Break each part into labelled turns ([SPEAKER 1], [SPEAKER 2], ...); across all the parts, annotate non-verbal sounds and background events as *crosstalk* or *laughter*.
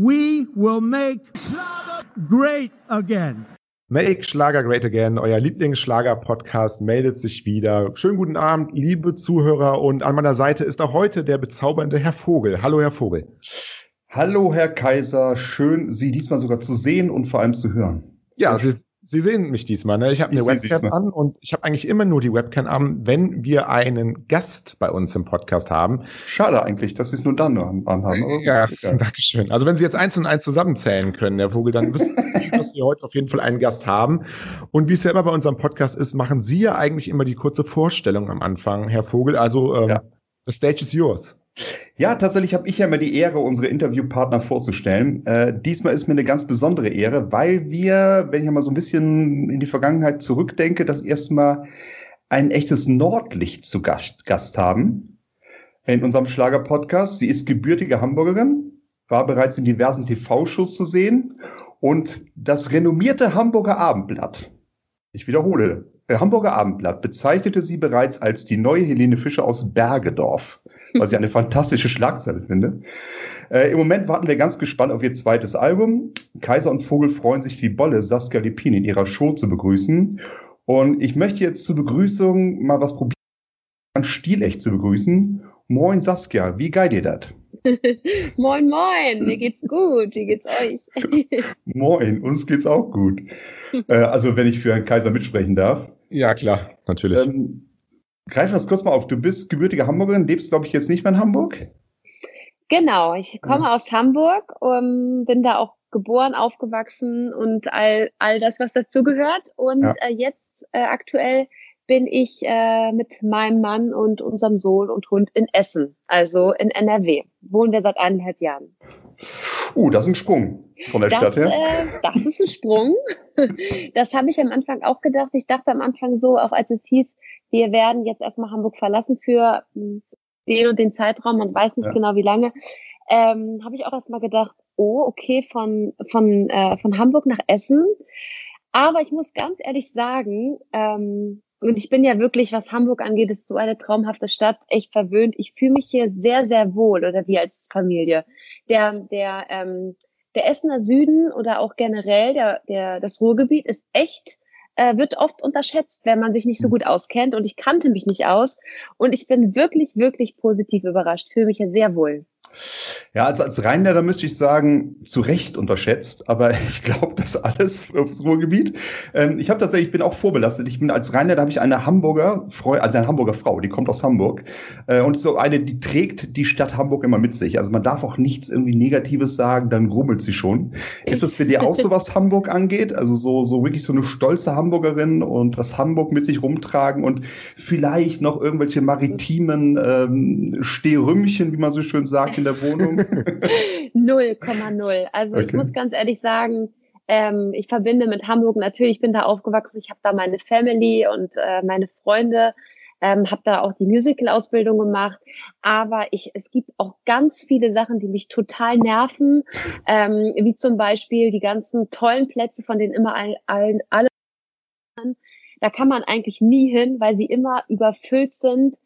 [SPEAKER 1] We will make Schlager great again.
[SPEAKER 2] Make Schlager Great Again, euer Lieblingsschlager-Podcast, meldet sich wieder. Schönen guten Abend, liebe Zuhörer. Und an meiner Seite ist auch heute der bezaubernde Herr Vogel. Hallo, Herr Vogel.
[SPEAKER 3] Hallo, Herr Kaiser. Schön, Sie diesmal sogar zu sehen und vor allem zu hören.
[SPEAKER 2] Ja, Sie, Sie sehen mich diesmal. Ne? Ich habe eine Webcam an und ich habe eigentlich immer nur die Webcam an, wenn wir einen Gast bei uns im Podcast haben.
[SPEAKER 3] Schade eigentlich, dass Sie es nur dann anhaben.
[SPEAKER 2] Ja, *laughs* ja, danke schön. Also wenn Sie jetzt eins und eins zusammenzählen können, Herr Vogel, dann wissen Sie, *laughs* dass Sie heute auf jeden Fall einen Gast haben. Und wie es ja immer bei unserem Podcast ist, machen Sie ja eigentlich immer die kurze Vorstellung am Anfang, Herr Vogel. Also ähm, ja. the stage is yours.
[SPEAKER 3] Ja, tatsächlich habe ich ja immer die Ehre, unsere Interviewpartner vorzustellen. Äh, diesmal ist mir eine ganz besondere Ehre, weil wir, wenn ich mal so ein bisschen in die Vergangenheit zurückdenke, das erste Mal ein echtes Nordlicht zu Gast, Gast haben in unserem Schlager-Podcast. Sie ist gebürtige Hamburgerin, war bereits in diversen TV-Shows zu sehen und das renommierte Hamburger Abendblatt. Ich wiederhole, der Hamburger Abendblatt bezeichnete sie bereits als die neue Helene Fischer aus Bergedorf was ich eine fantastische Schlagzeile finde. Äh, Im Moment warten wir ganz gespannt auf ihr zweites Album. Kaiser und Vogel freuen sich wie Bolle, Saskia Lipin in ihrer Show zu begrüßen. Und ich möchte jetzt zur Begrüßung mal was probieren, stilecht zu begrüßen. Moin Saskia, wie geil dir das? *laughs*
[SPEAKER 4] moin, moin, mir geht's gut. Wie geht's euch?
[SPEAKER 3] moin, uns geht's auch gut. *laughs* äh, also, wenn ich für Herrn Kaiser mitsprechen darf.
[SPEAKER 2] Ja, klar, natürlich. Ähm,
[SPEAKER 3] Greifen wir das kurz mal auf. Du bist gebürtige Hamburgerin, lebst, glaube ich, jetzt nicht mehr in Hamburg?
[SPEAKER 4] Genau, ich komme ja. aus Hamburg, um, bin da auch geboren, aufgewachsen und all, all das, was dazu gehört. Und ja. äh, jetzt äh, aktuell bin ich äh, mit meinem Mann und unserem Sohn und Hund in Essen, also in NRW. Wohnen wir seit eineinhalb Jahren.
[SPEAKER 3] Uh, das ist ein Sprung von der
[SPEAKER 4] das,
[SPEAKER 3] Stadt her.
[SPEAKER 4] Äh, das ist ein Sprung. *laughs* Das habe ich am Anfang auch gedacht. Ich dachte am Anfang so, auch als es hieß, wir werden jetzt erstmal Hamburg verlassen für den und den Zeitraum, man weiß nicht ja. genau wie lange, ähm, habe ich auch erstmal gedacht, oh, okay, von, von, äh, von Hamburg nach Essen. Aber ich muss ganz ehrlich sagen, ähm, und ich bin ja wirklich, was Hamburg angeht, ist so eine traumhafte Stadt, echt verwöhnt. Ich fühle mich hier sehr, sehr wohl oder wie als Familie. Der, der, ähm, der Essener Süden oder auch generell der, der, das Ruhrgebiet ist echt äh, wird oft unterschätzt, wenn man sich nicht so hm. gut auskennt. Und ich kannte mich nicht aus. Und ich bin wirklich, wirklich positiv überrascht. Fühle mich ja sehr wohl.
[SPEAKER 3] Ja, also als Rheinländer müsste ich sagen, zu Recht unterschätzt, aber *laughs* ich glaube, das alles aufs Ruhrgebiet. Ähm, ich habe tatsächlich, ich bin auch vorbelastet. Ich bin als Rheinländer habe ich eine Hamburger Frau, also eine Hamburger Frau, die kommt aus Hamburg äh, und so eine, die trägt die Stadt Hamburg immer mit sich. Also man darf auch nichts irgendwie Negatives sagen, dann grummelt sie schon. Ist das für dir auch so, *laughs* was Hamburg angeht? Also so so wirklich so eine stolze Hamburgerin und das Hamburg mit sich rumtragen und vielleicht noch irgendwelche maritimen ähm, Stehrümmchen, wie man so schön sagt in der Wohnung? *laughs*
[SPEAKER 4] 0,0. Also okay. ich muss ganz ehrlich sagen, ähm, ich verbinde mit Hamburg natürlich, ich bin da aufgewachsen, ich habe da meine Family und äh, meine Freunde, ähm, habe da auch die Musical-Ausbildung gemacht. Aber ich, es gibt auch ganz viele Sachen, die mich total nerven, ähm, wie zum Beispiel die ganzen tollen Plätze, von denen immer all, all, alle da kann man eigentlich nie hin, weil sie immer überfüllt sind.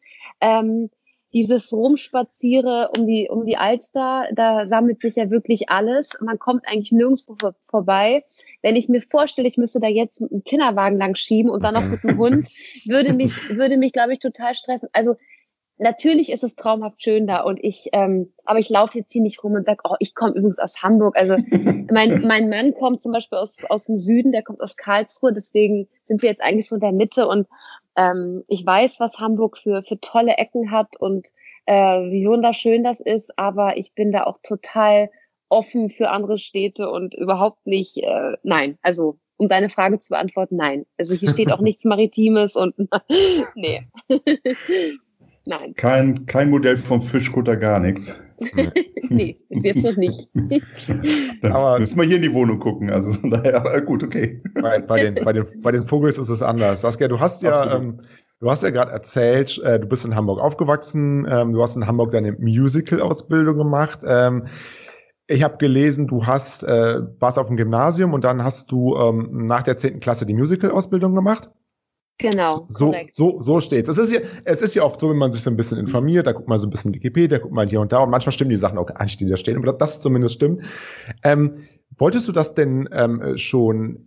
[SPEAKER 4] Ähm, dieses Rumspaziere um die, um die Alster, da sammelt sich ja wirklich alles. Man kommt eigentlich nirgendwo vor, vorbei. Wenn ich mir vorstelle, ich müsste da jetzt mit einem Kinderwagen lang schieben und dann noch mit einem Hund, *laughs* würde mich, würde mich, glaube ich, total stressen. Also, natürlich ist es traumhaft schön da und ich, ähm, aber ich laufe jetzt hier nicht rum und sage, oh, ich komme übrigens aus Hamburg. Also *laughs* mein, mein Mann kommt zum Beispiel aus, aus dem Süden, der kommt aus Karlsruhe, deswegen sind wir jetzt eigentlich so in der Mitte und ähm, ich weiß, was Hamburg für, für tolle Ecken hat und äh, wie wunderschön das ist, aber ich bin da auch total offen für andere Städte und überhaupt nicht, äh, nein, also um deine Frage zu beantworten, nein. Also hier steht auch *laughs* nichts Maritimes und *laughs* nee.
[SPEAKER 3] Nein. Kein, kein Modell vom Fischkutter, gar nichts. *laughs*
[SPEAKER 4] nee, ist jetzt noch nicht. *laughs*
[SPEAKER 3] Dann aber müssen wir hier in die Wohnung gucken. Also von daher, aber gut, okay.
[SPEAKER 2] Bei, bei, den, bei, den, bei den Vogels ist es anders. Saskia, du hast ja, ähm, du hast ja gerade erzählt, äh, du bist in Hamburg aufgewachsen, ähm, du hast in Hamburg deine Musical-Ausbildung gemacht. Ähm, ich habe gelesen, du hast, äh, warst auf dem Gymnasium und dann hast du ähm, nach der 10. Klasse die Musical-Ausbildung gemacht.
[SPEAKER 4] Genau.
[SPEAKER 2] So, korrekt. so, so steht's. Es ist ja, es ist ja oft so, wenn man sich so ein bisschen informiert, da guckt man so ein bisschen Wikipedia, guckt mal hier und da und manchmal stimmen die Sachen auch gar nicht, die da stehen, aber das zumindest stimmt. Ähm, wolltest du das denn ähm, schon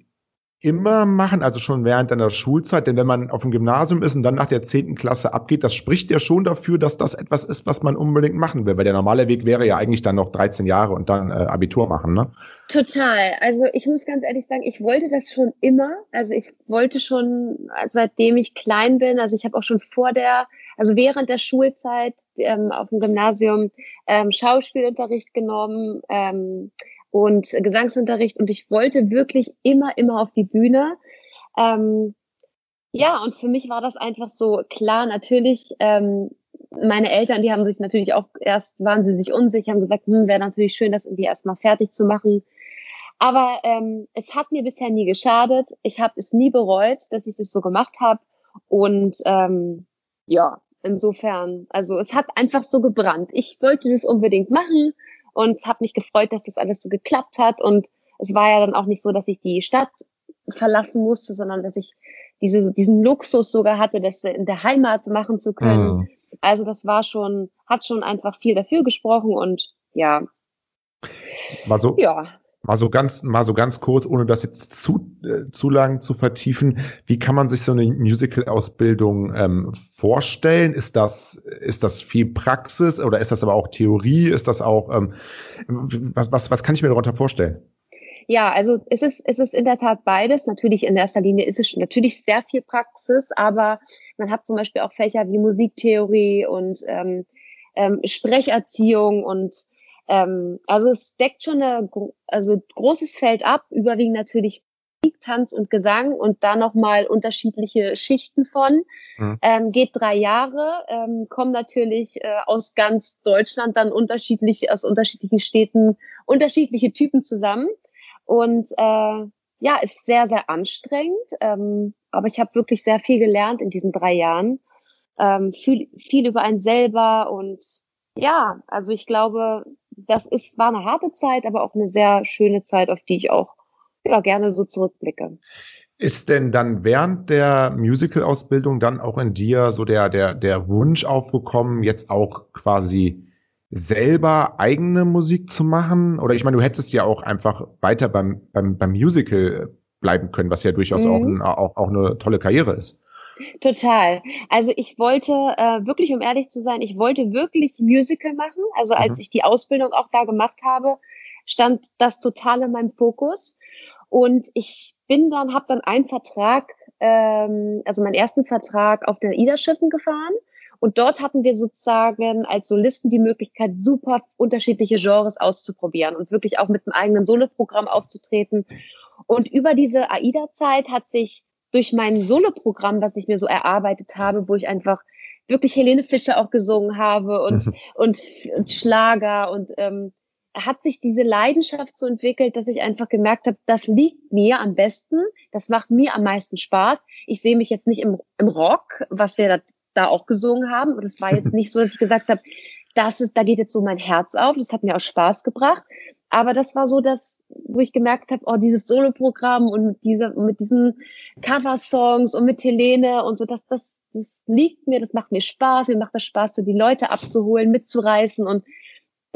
[SPEAKER 2] immer machen, also schon während deiner Schulzeit, denn wenn man auf dem Gymnasium ist und dann nach der zehnten Klasse abgeht, das spricht ja schon dafür, dass das etwas ist, was man unbedingt machen will, weil der normale Weg wäre ja eigentlich dann noch 13 Jahre und dann äh, Abitur machen, ne?
[SPEAKER 4] Total. Also ich muss ganz ehrlich sagen, ich wollte das schon immer. Also ich wollte schon, seitdem ich klein bin, also ich habe auch schon vor der, also während der Schulzeit ähm, auf dem Gymnasium ähm, Schauspielunterricht genommen. Ähm, und Gesangsunterricht und ich wollte wirklich immer, immer auf die Bühne. Ähm, ja, und für mich war das einfach so klar, natürlich, ähm, meine Eltern, die haben sich natürlich auch erst, waren sie sich unsicher, haben gesagt, hm, wäre natürlich schön, das irgendwie erstmal fertig zu machen. Aber ähm, es hat mir bisher nie geschadet. Ich habe es nie bereut, dass ich das so gemacht habe. Und ähm, ja, insofern, also es hat einfach so gebrannt. Ich wollte das unbedingt machen und habe mich gefreut, dass das alles so geklappt hat. Und es war ja dann auch nicht so, dass ich die Stadt verlassen musste, sondern dass ich diese, diesen Luxus sogar hatte, das in der Heimat machen zu können. Mhm. Also das war schon, hat schon einfach viel dafür gesprochen und ja.
[SPEAKER 2] War so, ja. Mal so ganz, mal so ganz kurz, ohne das jetzt zu, äh, zu lang zu vertiefen. Wie kann man sich so eine Musical-Ausbildung ähm, vorstellen? Ist das, ist das viel Praxis oder ist das aber auch Theorie? Ist das auch, ähm, was, was, was kann ich mir darunter vorstellen?
[SPEAKER 4] Ja, also es ist, es ist in der Tat beides. Natürlich in erster Linie ist es natürlich sehr viel Praxis, aber man hat zum Beispiel auch Fächer wie Musiktheorie und ähm, ähm, Sprecherziehung und ähm, also es deckt schon ein also großes Feld ab, überwiegend natürlich Musik, Tanz und Gesang und da nochmal unterschiedliche Schichten von. Mhm. Ähm, geht drei Jahre, ähm, kommen natürlich äh, aus ganz Deutschland dann unterschiedlich, aus unterschiedlichen Städten unterschiedliche Typen zusammen. Und äh, ja, ist sehr, sehr anstrengend. Ähm, aber ich habe wirklich sehr viel gelernt in diesen drei Jahren. Ähm, viel, viel über einen selber und ja, also ich glaube, das ist, war eine harte Zeit, aber auch eine sehr schöne Zeit, auf die ich auch ja, gerne so zurückblicke.
[SPEAKER 2] Ist denn dann während der Musical-Ausbildung dann auch in dir so der, der, der Wunsch aufgekommen, jetzt auch quasi selber eigene Musik zu machen? Oder ich meine, du hättest ja auch einfach weiter beim, beim, beim Musical bleiben können, was ja durchaus mhm. auch, ein, auch, auch eine tolle Karriere ist.
[SPEAKER 4] Total. Also ich wollte äh, wirklich, um ehrlich zu sein, ich wollte wirklich Musical machen. Also als mhm. ich die Ausbildung auch da gemacht habe, stand das total in meinem Fokus. Und ich bin dann, habe dann einen Vertrag, ähm, also meinen ersten Vertrag auf den Ida-Schiffen gefahren. Und dort hatten wir sozusagen als Solisten die Möglichkeit, super unterschiedliche Genres auszuprobieren und wirklich auch mit einem eigenen Soloprogramm aufzutreten. Und über diese AIDA-Zeit hat sich durch mein Soloprogramm, was ich mir so erarbeitet habe, wo ich einfach wirklich Helene Fischer auch gesungen habe und, *laughs* und, und Schlager und ähm, hat sich diese Leidenschaft so entwickelt, dass ich einfach gemerkt habe, das liegt mir am besten, das macht mir am meisten Spaß. Ich sehe mich jetzt nicht im, im Rock, was wir da, da auch gesungen haben. Und es war jetzt *laughs* nicht so, dass ich gesagt habe, das ist, da geht jetzt so mein Herz auf. Das hat mir auch Spaß gebracht. Aber das war so das, wo ich gemerkt habe, oh, dieses Soloprogramm und mit, dieser, mit diesen Cover-Songs und mit Helene und so, das, das, das liegt mir, das macht mir Spaß, mir macht das Spaß, so die Leute abzuholen, mitzureißen und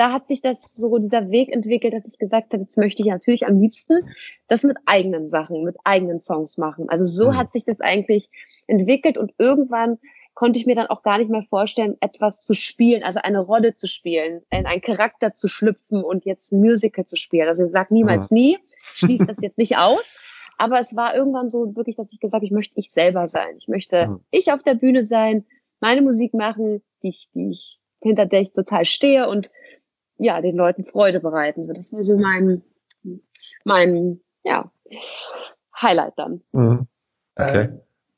[SPEAKER 4] da hat sich das so dieser Weg entwickelt, dass ich gesagt habe, jetzt möchte ich natürlich am liebsten das mit eigenen Sachen, mit eigenen Songs machen. Also so mhm. hat sich das eigentlich entwickelt und irgendwann konnte ich mir dann auch gar nicht mehr vorstellen, etwas zu spielen, also eine Rolle zu spielen, in einen Charakter zu schlüpfen und jetzt ein Musical zu spielen. Also ich sage niemals ja. nie, schließt das *laughs* jetzt nicht aus. Aber es war irgendwann so wirklich, dass ich gesagt habe, ich möchte ich selber sein. Ich möchte ja. ich auf der Bühne sein, meine Musik machen, die ich, die ich, hinter der ich total stehe und ja, den Leuten Freude bereiten. So, das war so mein, mein, ja, Highlight dann. Mhm.
[SPEAKER 3] Okay. Äh,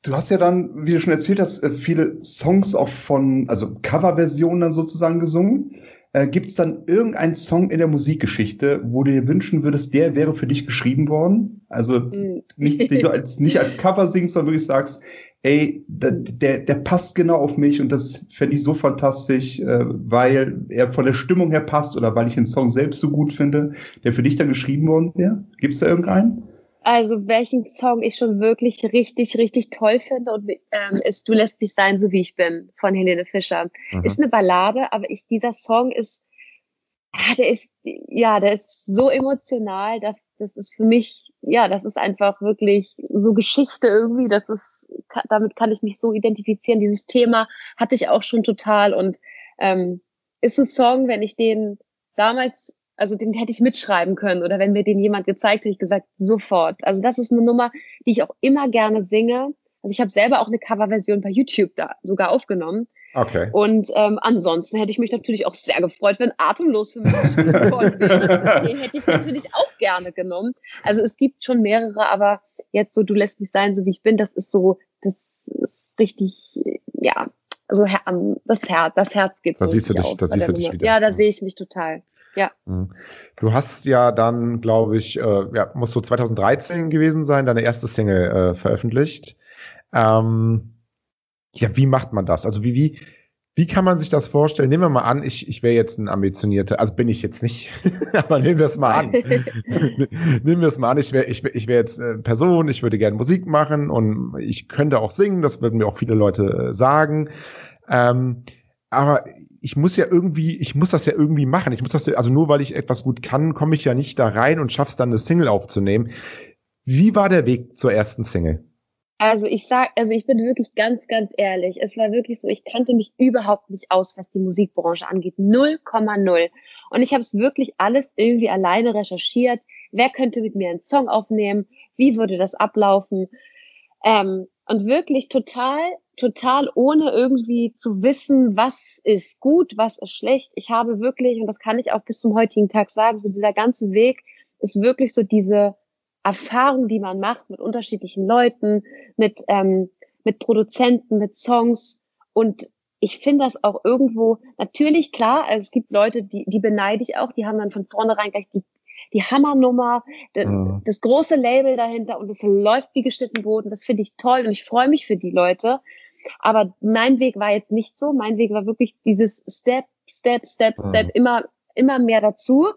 [SPEAKER 3] Du hast ja dann, wie du schon erzählt hast, äh, viele Songs auch von, also Coverversionen dann sozusagen gesungen. Äh, Gibt es dann irgendeinen Song in der Musikgeschichte, wo du dir wünschen würdest, der wäre für dich geschrieben worden? Also mhm. nicht, den du als, nicht als *laughs* Cover singst, sondern wirklich sagst, ey, der, der, der passt genau auf mich und das fände ich so fantastisch, äh, weil er von der Stimmung her passt oder weil ich den Song selbst so gut finde, der für dich dann geschrieben worden wäre? Gibt es da irgendeinen?
[SPEAKER 4] Also welchen Song ich schon wirklich richtig, richtig toll finde und ähm, ist Du lässt mich sein, so wie ich bin von Helene Fischer. Mhm. Ist eine Ballade, aber ich, dieser Song ist, ah, der ist, ja, der ist so emotional. Das ist für mich, ja, das ist einfach wirklich so Geschichte irgendwie. Das ist, damit kann ich mich so identifizieren. Dieses Thema hatte ich auch schon total und ähm, ist ein Song, wenn ich den damals also den hätte ich mitschreiben können oder wenn mir den jemand gezeigt hätte, ich gesagt, sofort. Also das ist eine Nummer, die ich auch immer gerne singe. Also ich habe selber auch eine Coverversion bei YouTube da sogar aufgenommen.
[SPEAKER 2] Okay.
[SPEAKER 4] Und ähm, ansonsten hätte ich mich natürlich auch sehr gefreut, wenn Atemlos für mich *laughs* geworden wäre. Den hätte ich natürlich auch gerne genommen. Also es gibt schon mehrere, aber jetzt so, du lässt mich sein, so wie ich bin, das ist so, das ist richtig, ja, also das Herz, das Herz geht
[SPEAKER 2] da so. Siehst du dich, da siehst du dich wieder.
[SPEAKER 4] Ja, da sehe ich mich total. Ja.
[SPEAKER 2] Mhm. Du hast ja dann, glaube ich, äh, ja, muss so 2013 gewesen sein, deine erste Single äh, veröffentlicht. Ähm, ja, wie macht man das? Also wie, wie, wie kann man sich das vorstellen? Nehmen wir mal an, ich, ich wäre jetzt ein ambitionierter, also bin ich jetzt nicht, *laughs* aber nehmen wir es mal an. *laughs* nehmen wir es mal an, ich wäre ich wär, ich wär jetzt eine Person, ich würde gerne Musik machen und ich könnte auch singen, das würden mir auch viele Leute äh, sagen. Ähm, aber ich muss ja irgendwie, ich muss das ja irgendwie machen. Ich muss das, also nur weil ich etwas gut kann, komme ich ja nicht da rein und schaff's dann eine Single aufzunehmen. Wie war der Weg zur ersten Single?
[SPEAKER 4] Also ich sag, also ich bin wirklich ganz, ganz ehrlich. Es war wirklich so, ich kannte mich überhaupt nicht aus, was die Musikbranche angeht. 0,0. Und ich habe es wirklich alles irgendwie alleine recherchiert. Wer könnte mit mir einen Song aufnehmen? Wie würde das ablaufen? Ähm, und wirklich total total ohne irgendwie zu wissen, was ist gut, was ist schlecht. Ich habe wirklich, und das kann ich auch bis zum heutigen Tag sagen, so dieser ganze Weg ist wirklich so diese Erfahrung, die man macht mit unterschiedlichen Leuten, mit, ähm, mit Produzenten, mit Songs. Und ich finde das auch irgendwo, natürlich klar, also es gibt Leute, die, die beneide ich auch, die haben dann von vornherein gleich die, die Hammernummer, de, mhm. das große Label dahinter und es läuft wie geschnitten Boden. Das finde ich toll und ich freue mich für die Leute. Aber mein Weg war jetzt nicht so. Mein Weg war wirklich dieses Step, Step, Step, Step, mhm. immer, immer mehr dazu.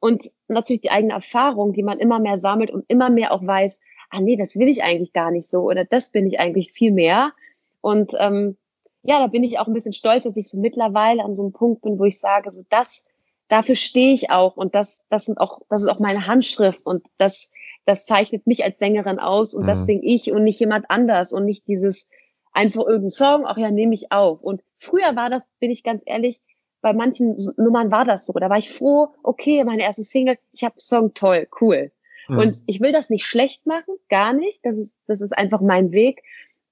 [SPEAKER 4] Und natürlich die eigene Erfahrung, die man immer mehr sammelt und immer mehr auch weiß, ah nee, das will ich eigentlich gar nicht so oder das bin ich eigentlich viel mehr. Und ähm, ja, da bin ich auch ein bisschen stolz, dass ich so mittlerweile an so einem Punkt bin, wo ich sage, so das, dafür stehe ich auch und das, das sind auch, das ist auch meine Handschrift und das, das zeichnet mich als Sängerin aus und mhm. das singe ich und nicht jemand anders und nicht dieses, einfach irgendeinen Song, ach ja, nehme ich auf. Und früher war das, bin ich ganz ehrlich, bei manchen Nummern war das so. Da war ich froh, okay, meine erste Single, ich habe Song toll, cool. Mhm. Und ich will das nicht schlecht machen, gar nicht. Das ist, das ist einfach mein Weg.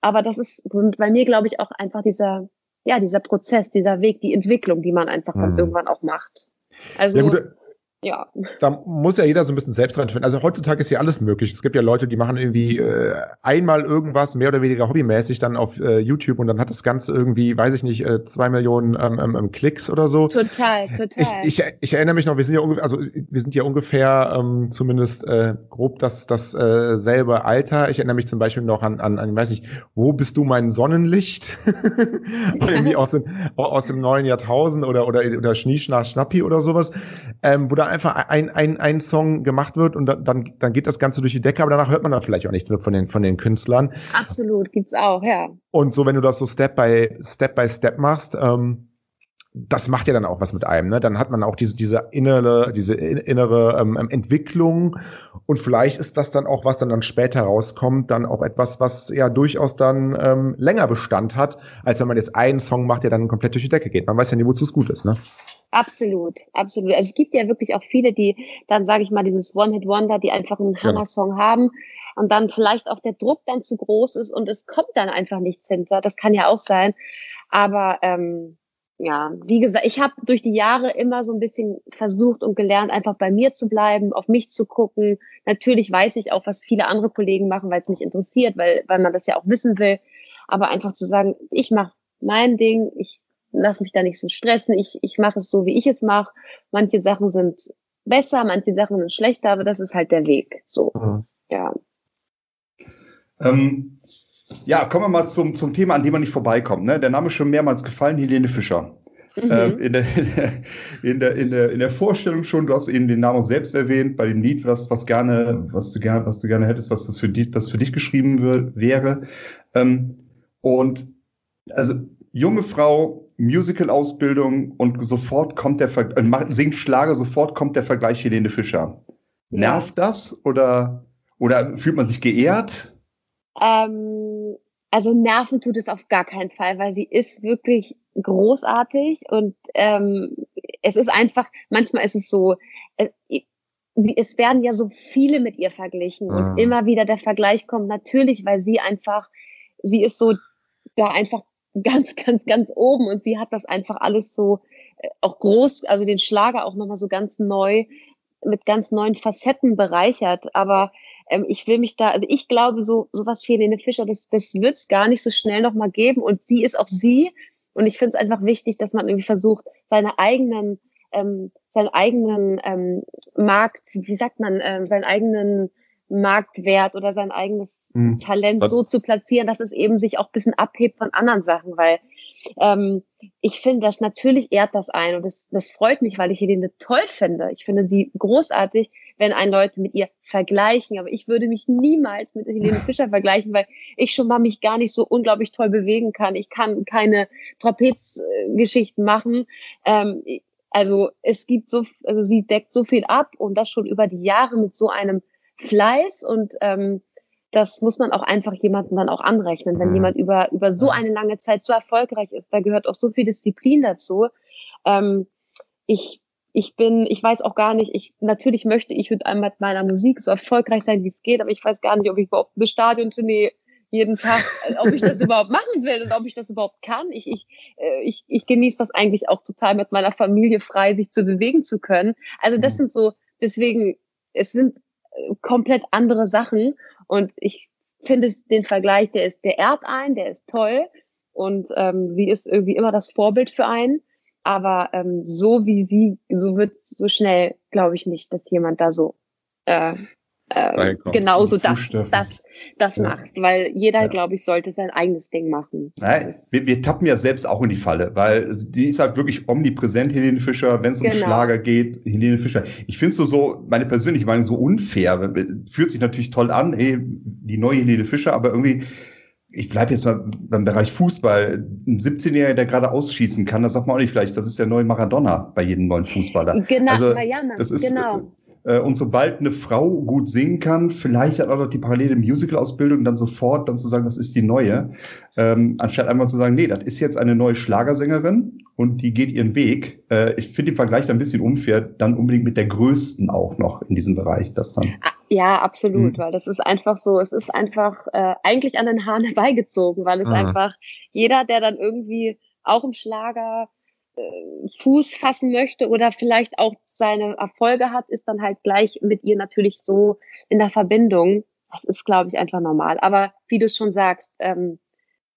[SPEAKER 4] Aber das ist bei mir, glaube ich, auch einfach dieser, ja, dieser Prozess, dieser Weg, die Entwicklung, die man einfach dann mhm. irgendwann auch macht. Also, ja, gut, ja.
[SPEAKER 2] Da muss ja jeder so ein bisschen selbst reinfinden. Also heutzutage ist ja alles möglich. Es gibt ja Leute, die machen irgendwie äh, einmal irgendwas, mehr oder weniger hobbymäßig, dann auf äh, YouTube und dann hat das Ganze irgendwie, weiß ich nicht, äh, zwei Millionen ähm, ähm, ähm Klicks oder so.
[SPEAKER 4] Total, total.
[SPEAKER 2] Ich, ich, ich erinnere mich noch, wir sind ja ungefähr, also wir sind ja ungefähr ähm, zumindest äh, grob das, das äh, selbe Alter. Ich erinnere mich zum Beispiel noch an, an, an weiß nicht, wo bist du mein Sonnenlicht? *laughs* irgendwie aus dem, aus dem neuen Jahrtausend oder, oder, oder Schnieschnach Schnappi oder sowas, ähm, wo da einfach ein, ein, ein Song gemacht wird und dann, dann geht das Ganze durch die Decke, aber danach hört man dann vielleicht auch nichts mehr von den, von den Künstlern.
[SPEAKER 4] Absolut, gibt's auch, ja.
[SPEAKER 2] Und so, wenn du das so Step by Step by Step machst, ähm, das macht ja dann auch was mit einem. Ne? Dann hat man auch diese, diese innere, diese innere ähm, Entwicklung und vielleicht ist das dann auch, was dann, dann später rauskommt, dann auch etwas, was ja durchaus dann ähm, länger Bestand hat, als wenn man jetzt einen Song macht, der dann komplett durch die Decke geht. Man weiß ja nie, wozu es gut ist. Ne?
[SPEAKER 4] Absolut, absolut. Also es gibt ja wirklich auch viele, die dann, sage ich mal, dieses One-Hit-Wonder, die einfach einen genau. Hammer-Song haben und dann vielleicht auch der Druck dann zu groß ist und es kommt dann einfach nichts hinter. Das kann ja auch sein. Aber ähm, ja, wie gesagt, ich habe durch die Jahre immer so ein bisschen versucht und gelernt, einfach bei mir zu bleiben, auf mich zu gucken. Natürlich weiß ich auch, was viele andere Kollegen machen, weil es mich interessiert, weil, weil man das ja auch wissen will. Aber einfach zu sagen, ich mache mein Ding, ich lass mich da nicht so stressen. Ich, ich mache es so, wie ich es mache. Manche Sachen sind besser, manche Sachen sind schlechter, aber das ist halt der Weg. So, mhm. ja.
[SPEAKER 3] Ähm, ja, kommen wir mal zum, zum Thema, an dem man nicht vorbeikommt. Ne? Der Name ist schon mehrmals gefallen, Helene Fischer. Mhm. Ähm, in, der, *laughs* in, der, in, der, in der Vorstellung schon, du hast eben den Namen selbst erwähnt, bei dem Lied, was, was gerne, was du gerne, was du gerne hättest, was das für dich, das für dich geschrieben wäre. Ähm, und also junge Frau, Musical-Ausbildung und sofort kommt der Ver äh, singt Schlager, sofort kommt der Vergleich Helene Fischer. Nervt das oder, oder fühlt man sich geehrt?
[SPEAKER 4] Ähm, also nerven tut es auf gar keinen Fall, weil sie ist wirklich großartig und ähm, es ist einfach, manchmal ist es so, äh, sie, es werden ja so viele mit ihr verglichen und mhm. immer wieder der Vergleich kommt natürlich, weil sie einfach, sie ist so da einfach ganz, ganz, ganz oben und sie hat das einfach alles so äh, auch groß, also den Schlager auch nochmal so ganz neu mit ganz neuen Facetten bereichert. Aber ähm, ich will mich da, also ich glaube, so sowas wie Helene Fischer, das, das wird es gar nicht so schnell nochmal geben. Und sie ist auch sie. Und ich finde es einfach wichtig, dass man irgendwie versucht, seine eigenen, ähm, seinen eigenen ähm, Markt, wie sagt man, ähm, seinen eigenen Marktwert oder sein eigenes mhm. Talent so zu platzieren, dass es eben sich auch bisschen abhebt von anderen Sachen, weil ähm, ich finde, das natürlich ehrt das ein und das, das freut mich, weil ich Helene toll finde. Ich finde sie großartig, wenn ein Leute mit ihr vergleichen. Aber ich würde mich niemals mit Helene *laughs* Fischer vergleichen, weil ich schon mal mich gar nicht so unglaublich toll bewegen kann. Ich kann keine Trapezgeschichten machen. Ähm, also es gibt so, also sie deckt so viel ab und das schon über die Jahre mit so einem Fleiß und ähm, das muss man auch einfach jemandem dann auch anrechnen. Wenn mhm. jemand über, über so eine lange Zeit so erfolgreich ist, da gehört auch so viel Disziplin dazu. Ähm, ich, ich bin, ich weiß auch gar nicht, ich, natürlich möchte ich mit meiner Musik so erfolgreich sein, wie es geht, aber ich weiß gar nicht, ob ich überhaupt eine Stadiontournee jeden Tag, äh, ob ich das *laughs* überhaupt machen will und ob ich das überhaupt kann. Ich, ich, äh, ich, ich genieße das eigentlich auch total mit meiner Familie frei, sich zu bewegen zu können. Also das mhm. sind so, deswegen, es sind komplett andere Sachen und ich finde den Vergleich, der ist, der ehrt ein, der ist toll und ähm, sie ist irgendwie immer das Vorbild für einen. Aber ähm, so wie sie, so wird so schnell, glaube ich nicht, dass jemand da so äh, äh, genauso das, das, das ja. macht, weil jeder, ja. glaube ich, sollte sein eigenes Ding machen.
[SPEAKER 3] Nein, wir, wir, tappen ja selbst auch in die Falle, weil die ist halt wirklich omnipräsent, Helene Fischer, wenn es um genau. Schlager geht, Helene Fischer. Ich finde es so, so, meine persönliche Meinung, so unfair. Fühlt sich natürlich toll an, ey, die neue Helene Fischer, aber irgendwie ich bleibe jetzt mal beim Bereich Fußball. Ein 17-Jähriger, der gerade ausschießen kann, das sagt man auch nicht vielleicht, das ist der neue Maradona bei jedem neuen Fußballer.
[SPEAKER 4] Genau, also, das ist, genau.
[SPEAKER 3] Äh, und sobald eine Frau gut singen kann, vielleicht hat auch noch die parallele Musical-Ausbildung, dann sofort dann zu sagen, das ist die neue, ähm, anstatt einmal zu sagen, nee, das ist jetzt eine neue Schlagersängerin und die geht ihren Weg. Äh, ich finde den Vergleich da ein bisschen unfair, dann unbedingt mit der Größten auch noch in diesem Bereich, das dann.
[SPEAKER 4] Ah, ja, absolut, mhm. weil das ist einfach so, es ist einfach äh, eigentlich an den Haaren *laughs* herbeigezogen, weil es mhm. einfach jeder, der dann irgendwie auch im Schlager Fuß fassen möchte oder vielleicht auch seine Erfolge hat, ist dann halt gleich mit ihr natürlich so in der Verbindung. Das ist, glaube ich, einfach normal. Aber wie du schon sagst, ähm,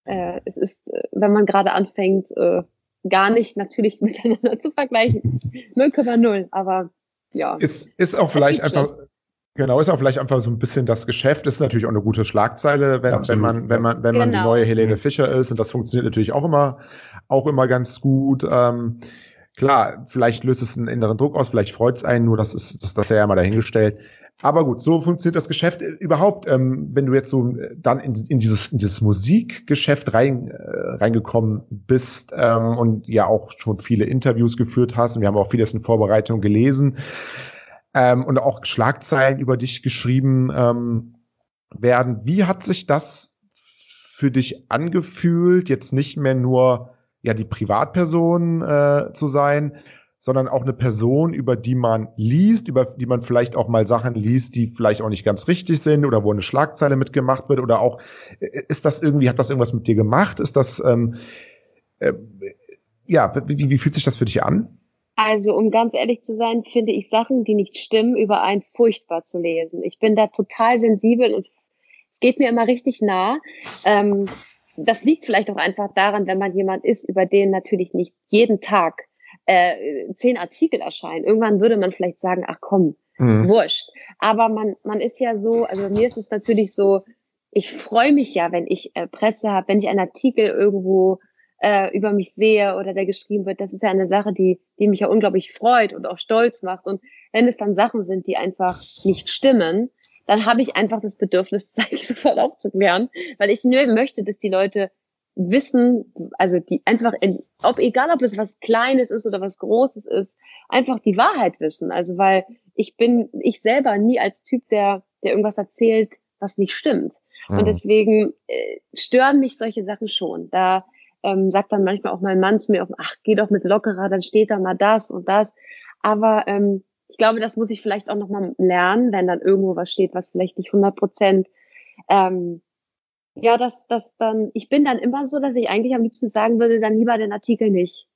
[SPEAKER 4] äh, es ist, äh, wenn man gerade anfängt, äh, gar nicht natürlich *laughs* miteinander zu vergleichen. 0,0, aber ja.
[SPEAKER 2] Ist, ist auch vielleicht einfach, schlecht. genau, ist auch vielleicht einfach so ein bisschen das Geschäft. Ist natürlich auch eine gute Schlagzeile, wenn, wenn man, wenn man, wenn genau. man die genau. neue Helene Fischer ist. Und das funktioniert natürlich auch immer auch immer ganz gut. Ähm, klar, vielleicht löst es einen inneren Druck aus, vielleicht freut es einen, nur das ist das, das ja mal dahingestellt. Aber gut, so funktioniert das Geschäft überhaupt. Ähm, wenn du jetzt so dann in, in, dieses, in dieses Musikgeschäft rein, äh, reingekommen bist ähm, und ja auch schon viele Interviews geführt hast und wir haben auch vieles in Vorbereitung gelesen ähm, und auch Schlagzeilen über dich geschrieben ähm, werden. Wie hat sich das für dich angefühlt, jetzt nicht mehr nur ja die Privatperson äh, zu sein, sondern auch eine Person, über die man liest, über die man vielleicht auch mal Sachen liest, die vielleicht auch nicht ganz richtig sind oder wo eine Schlagzeile mitgemacht wird oder auch äh, ist das irgendwie, hat das irgendwas mit dir gemacht? Ist das ähm, äh, ja, wie, wie fühlt sich das für dich an?
[SPEAKER 4] Also, um ganz ehrlich zu sein, finde ich Sachen, die nicht stimmen, über einen furchtbar zu lesen. Ich bin da total sensibel und es geht mir immer richtig nah. Ähm, das liegt vielleicht auch einfach daran, wenn man jemand ist, über den natürlich nicht jeden Tag äh, zehn Artikel erscheinen. Irgendwann würde man vielleicht sagen, ach komm, mhm. wurscht. Aber man, man ist ja so, also mir ist es natürlich so, ich freue mich ja, wenn ich äh, Presse habe, wenn ich einen Artikel irgendwo äh, über mich sehe oder der geschrieben wird, das ist ja eine Sache, die, die mich ja unglaublich freut und auch stolz macht. Und wenn es dann Sachen sind, die einfach nicht stimmen, dann habe ich einfach das Bedürfnis, *laughs* das eigentlich sofort aufzuklären, weil ich nur möchte, dass die Leute wissen, also die einfach, in, ob egal ob es was Kleines ist oder was Großes ist, einfach die Wahrheit wissen. Also weil ich bin, ich selber nie als Typ, der, der irgendwas erzählt, was nicht stimmt. Mhm. Und deswegen äh, stören mich solche Sachen schon. Da ähm, sagt dann manchmal auch mein Mann zu mir, ach, geh doch mit lockerer, dann steht da mal das und das. Aber ähm, ich glaube, das muss ich vielleicht auch nochmal lernen, wenn dann irgendwo was steht, was vielleicht nicht 100 Prozent, ähm, ja, dass das dann, ich bin dann immer so, dass ich eigentlich am liebsten sagen würde, dann lieber den Artikel nicht.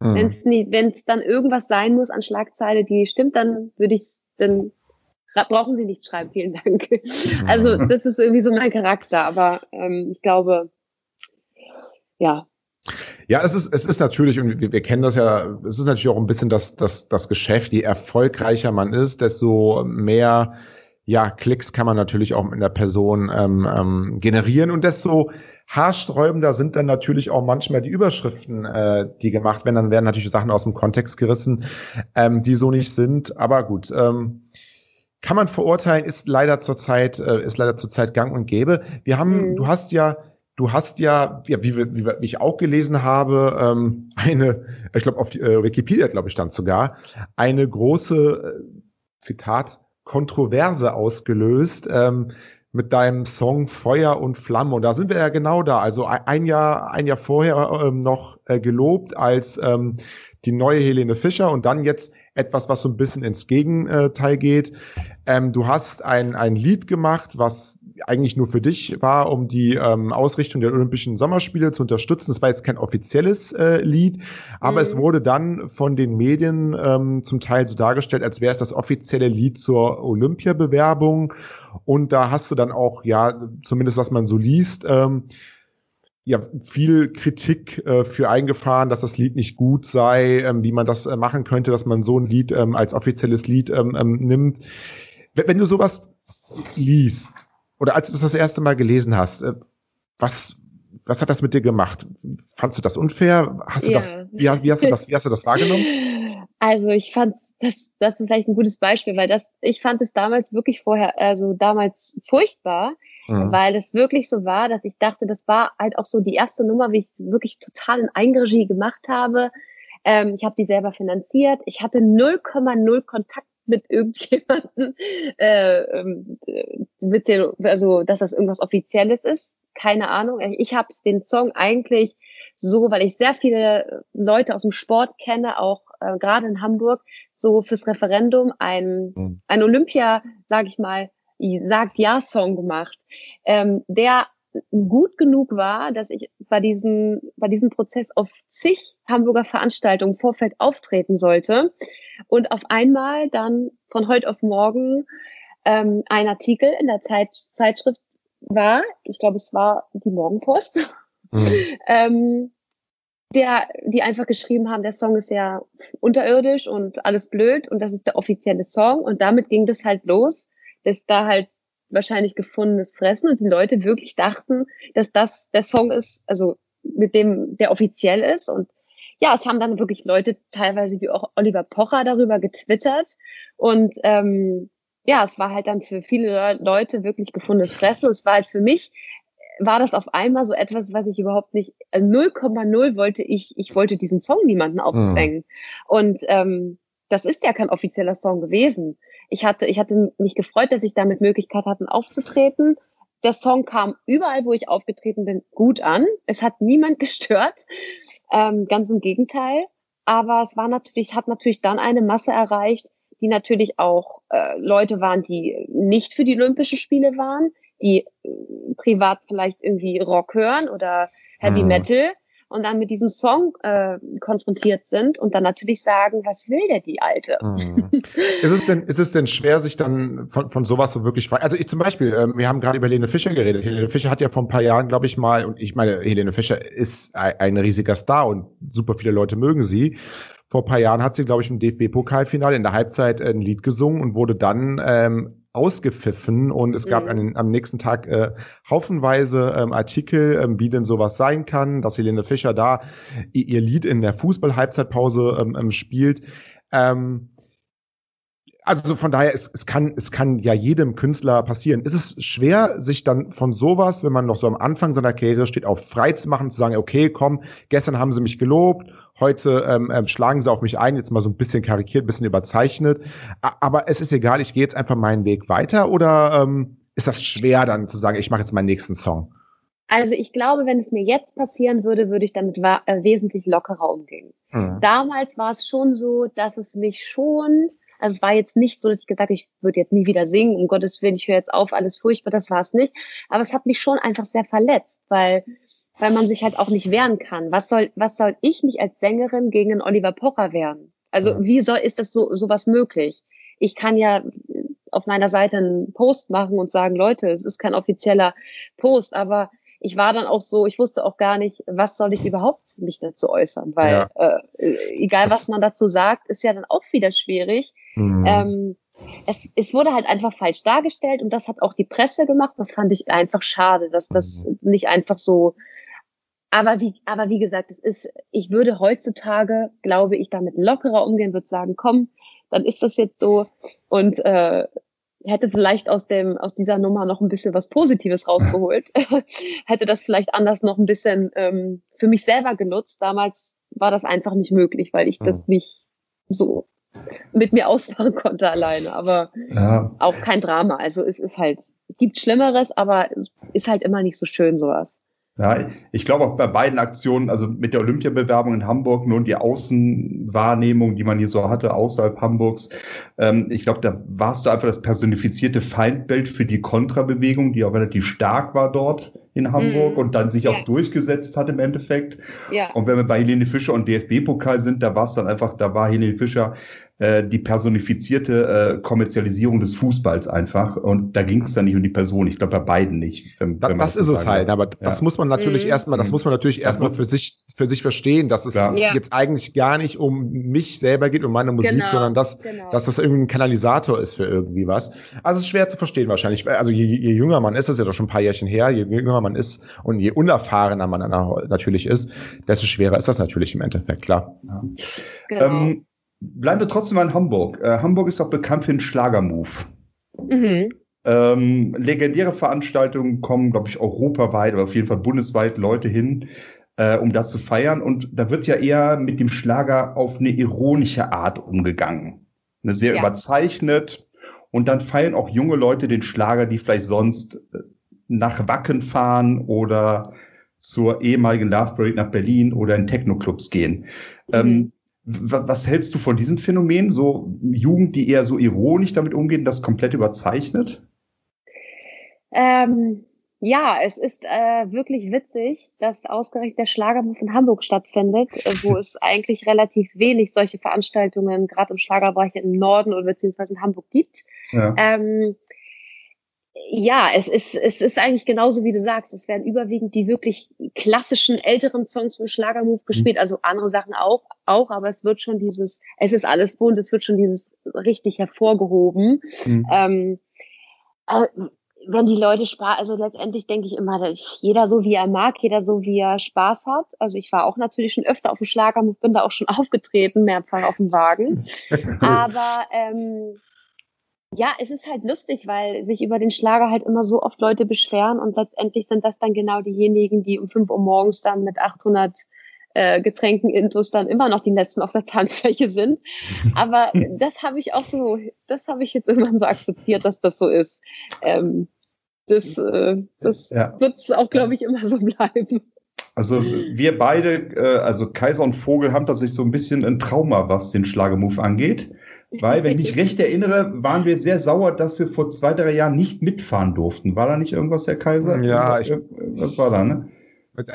[SPEAKER 4] Mhm. Wenn es dann irgendwas sein muss an Schlagzeile, die stimmt, dann würde ich dann brauchen Sie nicht schreiben, vielen Dank. Also das ist irgendwie so mein Charakter, aber ähm, ich glaube, ja.
[SPEAKER 2] Ja, es ist, es ist natürlich, und wir, wir kennen das ja, es ist natürlich auch ein bisschen das, das, das Geschäft, je erfolgreicher man ist, desto mehr ja, Klicks kann man natürlich auch in der Person ähm, ähm, generieren und desto haarsträubender sind dann natürlich auch manchmal die Überschriften, äh, die gemacht werden. Dann werden natürlich Sachen aus dem Kontext gerissen, ähm, die so nicht sind. Aber gut, ähm, kann man verurteilen, ist leider zurzeit, äh, ist leider zurzeit gang und gäbe. Wir haben, mhm. du hast ja Du hast ja, ja wie, wie, wie ich auch gelesen habe, ähm, eine, ich glaube auf äh, Wikipedia, glaube ich, stand sogar, eine große, äh, Zitat, Kontroverse ausgelöst ähm, mit deinem Song Feuer und Flamme. Und da sind wir ja genau da. Also ein Jahr, ein Jahr vorher ähm, noch äh, gelobt als ähm, die neue Helene Fischer und dann jetzt etwas, was so ein bisschen ins Gegenteil geht. Ähm, du hast ein, ein Lied gemacht, was eigentlich nur für dich war, um die ähm, Ausrichtung der Olympischen Sommerspiele zu unterstützen. Das war jetzt kein offizielles äh, Lied, aber mhm. es wurde dann von den Medien ähm, zum Teil so dargestellt, als wäre es das offizielle Lied zur Olympiabewerbung. Und da hast du dann auch, ja, zumindest was man so liest, ähm, ja, viel Kritik äh, für eingefahren, dass das Lied nicht gut sei, ähm, wie man das äh, machen könnte, dass man so ein Lied ähm, als offizielles Lied ähm, ähm, nimmt. Wenn, wenn du sowas liest, oder als du das das erste Mal gelesen hast, äh, was, was hat das mit dir gemacht? Fandst du das unfair? Hast du ja. das, wie, wie, hast du das, wie hast du das wahrgenommen? *laughs*
[SPEAKER 4] Also ich fand das, das ist vielleicht ein gutes Beispiel, weil das, ich fand es damals wirklich vorher, also damals furchtbar, mhm. weil es wirklich so war, dass ich dachte, das war halt auch so die erste Nummer, wie ich wirklich total in Eigenregie gemacht habe. Ähm, ich habe die selber finanziert. Ich hatte 0,0 Kontakt mit irgendjemandem, äh, ähm, mit den, also dass das irgendwas Offizielles ist. Keine Ahnung. Ich habe den Song eigentlich so, weil ich sehr viele Leute aus dem Sport kenne, auch äh, gerade in Hamburg, so fürs Referendum ein, mhm. ein Olympia, sage ich mal, sagt Ja-Song gemacht, ähm, der gut genug war, dass ich bei diesem, bei diesem Prozess auf zig Hamburger Veranstaltungen im Vorfeld auftreten sollte und auf einmal dann von heute auf morgen ähm, ein Artikel in der Zeit, Zeitschrift war, ich glaube, es war die Morgenpost, mhm. *laughs* ähm, der, die einfach geschrieben haben, der Song ist ja unterirdisch und alles blöd und das ist der offizielle Song und damit ging das halt los, dass da halt wahrscheinlich gefundenes Fressen und die Leute wirklich dachten, dass das der Song ist, also mit dem der offiziell ist und ja, es haben dann wirklich Leute, teilweise wie auch Oliver Pocher, darüber getwittert. Und ähm, ja, es war halt dann für viele Leute wirklich gefundenes Fressen. Es war halt für mich, war das auf einmal so etwas, was ich überhaupt nicht, 0,0 äh, wollte ich, ich wollte diesen Song niemanden aufzwängen. Mhm. Und ähm, das ist ja kein offizieller Song gewesen. Ich hatte, ich hatte mich gefreut, dass ich damit Möglichkeit hatte, aufzutreten. Der Song kam überall, wo ich aufgetreten bin, gut an. Es hat niemand *laughs* gestört. Ähm, ganz im Gegenteil. Aber es war natürlich, hat natürlich dann eine Masse erreicht, die natürlich auch äh, Leute waren, die nicht für die Olympischen Spiele waren, die äh, privat vielleicht irgendwie Rock hören oder Heavy mhm. Metal und dann mit diesem Song äh, konfrontiert sind und dann natürlich sagen, was will der die Alte?
[SPEAKER 2] Mhm. *laughs* ist, es denn, ist es denn schwer, sich dann von, von sowas so wirklich frei? Also ich zum Beispiel, äh, wir haben gerade über Helene Fischer geredet. Helene Fischer hat ja vor ein paar Jahren, glaube ich mal, und ich meine, Helene Fischer ist ein, ein riesiger Star und super viele Leute mögen sie. Vor ein paar Jahren hat sie, glaube ich, im DFB-Pokalfinale in der Halbzeit ein Lied gesungen und wurde dann ähm, ausgepfiffen und es gab mhm. einen, am nächsten Tag äh, haufenweise ähm, Artikel, ähm, wie denn sowas sein kann, dass Helene Fischer da ihr Lied in der Fußball-Halbzeitpause ähm, ähm, spielt. Ähm, also von daher, es, es, kann, es kann ja jedem Künstler passieren. Ist es schwer, sich dann von sowas, wenn man noch so am Anfang seiner Karriere steht, auf frei zu machen, zu sagen, okay, komm, gestern haben sie mich gelobt, heute ähm, ähm, schlagen sie auf mich ein, jetzt mal so ein bisschen karikiert, ein bisschen überzeichnet. Aber es ist egal, ich gehe jetzt einfach meinen Weg weiter oder ähm, ist das schwer dann zu sagen, ich mache jetzt meinen nächsten Song?
[SPEAKER 4] Also ich glaube, wenn es mir jetzt passieren würde, würde ich damit äh, wesentlich lockerer umgehen. Mhm. Damals war es schon so, dass es mich schon also es war jetzt nicht so, dass ich gesagt habe, ich würde jetzt nie wieder singen, um Gottes Willen, ich höre jetzt auf, alles furchtbar, das war es nicht. Aber es hat mich schon einfach sehr verletzt, weil, weil man sich halt auch nicht wehren kann. Was soll, was soll ich mich als Sängerin gegen einen Oliver Pocher wehren? Also wie soll, ist das so, sowas möglich? Ich kann ja auf meiner Seite einen Post machen und sagen, Leute, es ist kein offizieller Post, aber ich war dann auch so, ich wusste auch gar nicht, was soll ich überhaupt mich dazu äußern, weil ja. äh, egal was man dazu sagt, ist ja dann auch wieder schwierig. Mhm. Ähm, es, es wurde halt einfach falsch dargestellt und das hat auch die Presse gemacht. Das fand ich einfach schade, dass das mhm. nicht einfach so. Aber wie, aber wie gesagt, es ist, ich würde heutzutage, glaube ich, damit lockerer umgehen, würde sagen, komm, dann ist das jetzt so. Und äh, hätte vielleicht aus dem aus dieser Nummer noch ein bisschen was Positives *laughs* rausgeholt, *laughs* hätte das vielleicht anders noch ein bisschen ähm, für mich selber genutzt. Damals war das einfach nicht möglich, weil ich das nicht so mit mir ausfahren konnte alleine. Aber ja. auch kein Drama. Also es ist halt, gibt Schlimmeres, aber es ist halt immer nicht so schön sowas.
[SPEAKER 3] Ja, ich glaube auch bei beiden Aktionen, also mit der Olympiabewerbung in Hamburg, nur die Außenwahrnehmung, die man hier so hatte außerhalb Hamburgs, ähm, ich glaube, da warst du einfach das personifizierte Feindbild für die Kontrabewegung, die auch relativ stark war dort in Hamburg mm. und dann sich auch durchgesetzt hat im Endeffekt. Ja. Und wenn wir bei Helene Fischer und DFB-Pokal sind, da war es dann einfach, da war Helene Fischer äh, die personifizierte äh, Kommerzialisierung des Fußballs einfach. Und da ging es dann nicht um die Person. Ich glaube bei beiden nicht.
[SPEAKER 2] Das, wenn das ist es halt. Aber ja. das muss man natürlich mhm. erstmal, das muss man natürlich erstmal für sich, für sich verstehen, dass es ja. jetzt eigentlich gar nicht um mich selber geht, um meine Musik, genau. sondern dass, genau. dass das irgendwie ein Kanalisator ist für irgendwie was. Also es ist schwer zu verstehen wahrscheinlich. Also je, je jünger man ist, das ist ja doch schon ein paar Jährchen her, je jünger man ist und je unerfahrener man natürlich ist, desto schwerer ist das natürlich im Endeffekt, klar. Ja.
[SPEAKER 3] Genau. Ähm, Bleiben wir trotzdem mal in Hamburg. Äh, Hamburg ist auch bekannt für den Schlagermove. Mhm. Ähm, legendäre Veranstaltungen kommen, glaube ich, europaweit oder auf jeden Fall bundesweit Leute hin, äh, um das zu feiern. Und da wird ja eher mit dem Schlager auf eine ironische Art umgegangen. Eine sehr ja. überzeichnet. Und dann feiern auch junge Leute den Schlager, die vielleicht sonst äh, nach Wacken fahren oder zur ehemaligen Love Parade nach Berlin oder in Techno-Clubs gehen. Ähm, mhm. Ähm, was hältst du von diesem Phänomen? So Jugend, die eher so ironisch damit umgeht, das komplett überzeichnet?
[SPEAKER 4] Ähm, ja, es ist äh, wirklich witzig, dass ausgerechnet der Schlagermove in Hamburg stattfindet, äh, wo *laughs* es eigentlich relativ wenig solche Veranstaltungen, gerade im Schlagerbereich im Norden oder beziehungsweise in Hamburg gibt. Ja. Ähm, ja, es ist, es ist eigentlich genauso wie du sagst. Es werden überwiegend die wirklich klassischen älteren Songs vom Schlagermove mhm. gespielt, also andere Sachen auch, auch, aber es wird schon dieses, es ist alles bunt, es wird schon dieses richtig hervorgehoben. Mhm. Ähm, äh, wenn die Leute Spaß, also letztendlich denke ich immer, jeder so wie er mag, jeder so wie er Spaß hat. Also ich war auch natürlich schon öfter auf dem Schlagermove, bin da auch schon *laughs* aufgetreten, mehrfach auf dem Wagen. *laughs* Aber ähm, ja, es ist halt lustig, weil sich über den Schlager halt immer so oft Leute beschweren und letztendlich sind das dann genau diejenigen, die um 5 Uhr morgens dann mit 800 äh, Getränken Intus dann immer noch die letzten auf der Tanzfläche sind. *laughs* Aber das habe ich auch so, das habe ich jetzt irgendwann so akzeptiert, dass das so ist. Ähm, das äh, das ja. wird es auch, glaube ich, immer so bleiben.
[SPEAKER 3] Also wir beide, äh, also Kaiser und Vogel, haben tatsächlich so ein bisschen ein Trauma, was den Schlagermove angeht. Weil, wenn ich mich recht erinnere, waren wir sehr sauer, dass wir vor zwei, drei Jahren nicht mitfahren durften. War da nicht irgendwas, Herr Kaiser?
[SPEAKER 2] Ja, ich,
[SPEAKER 3] was war da, ne?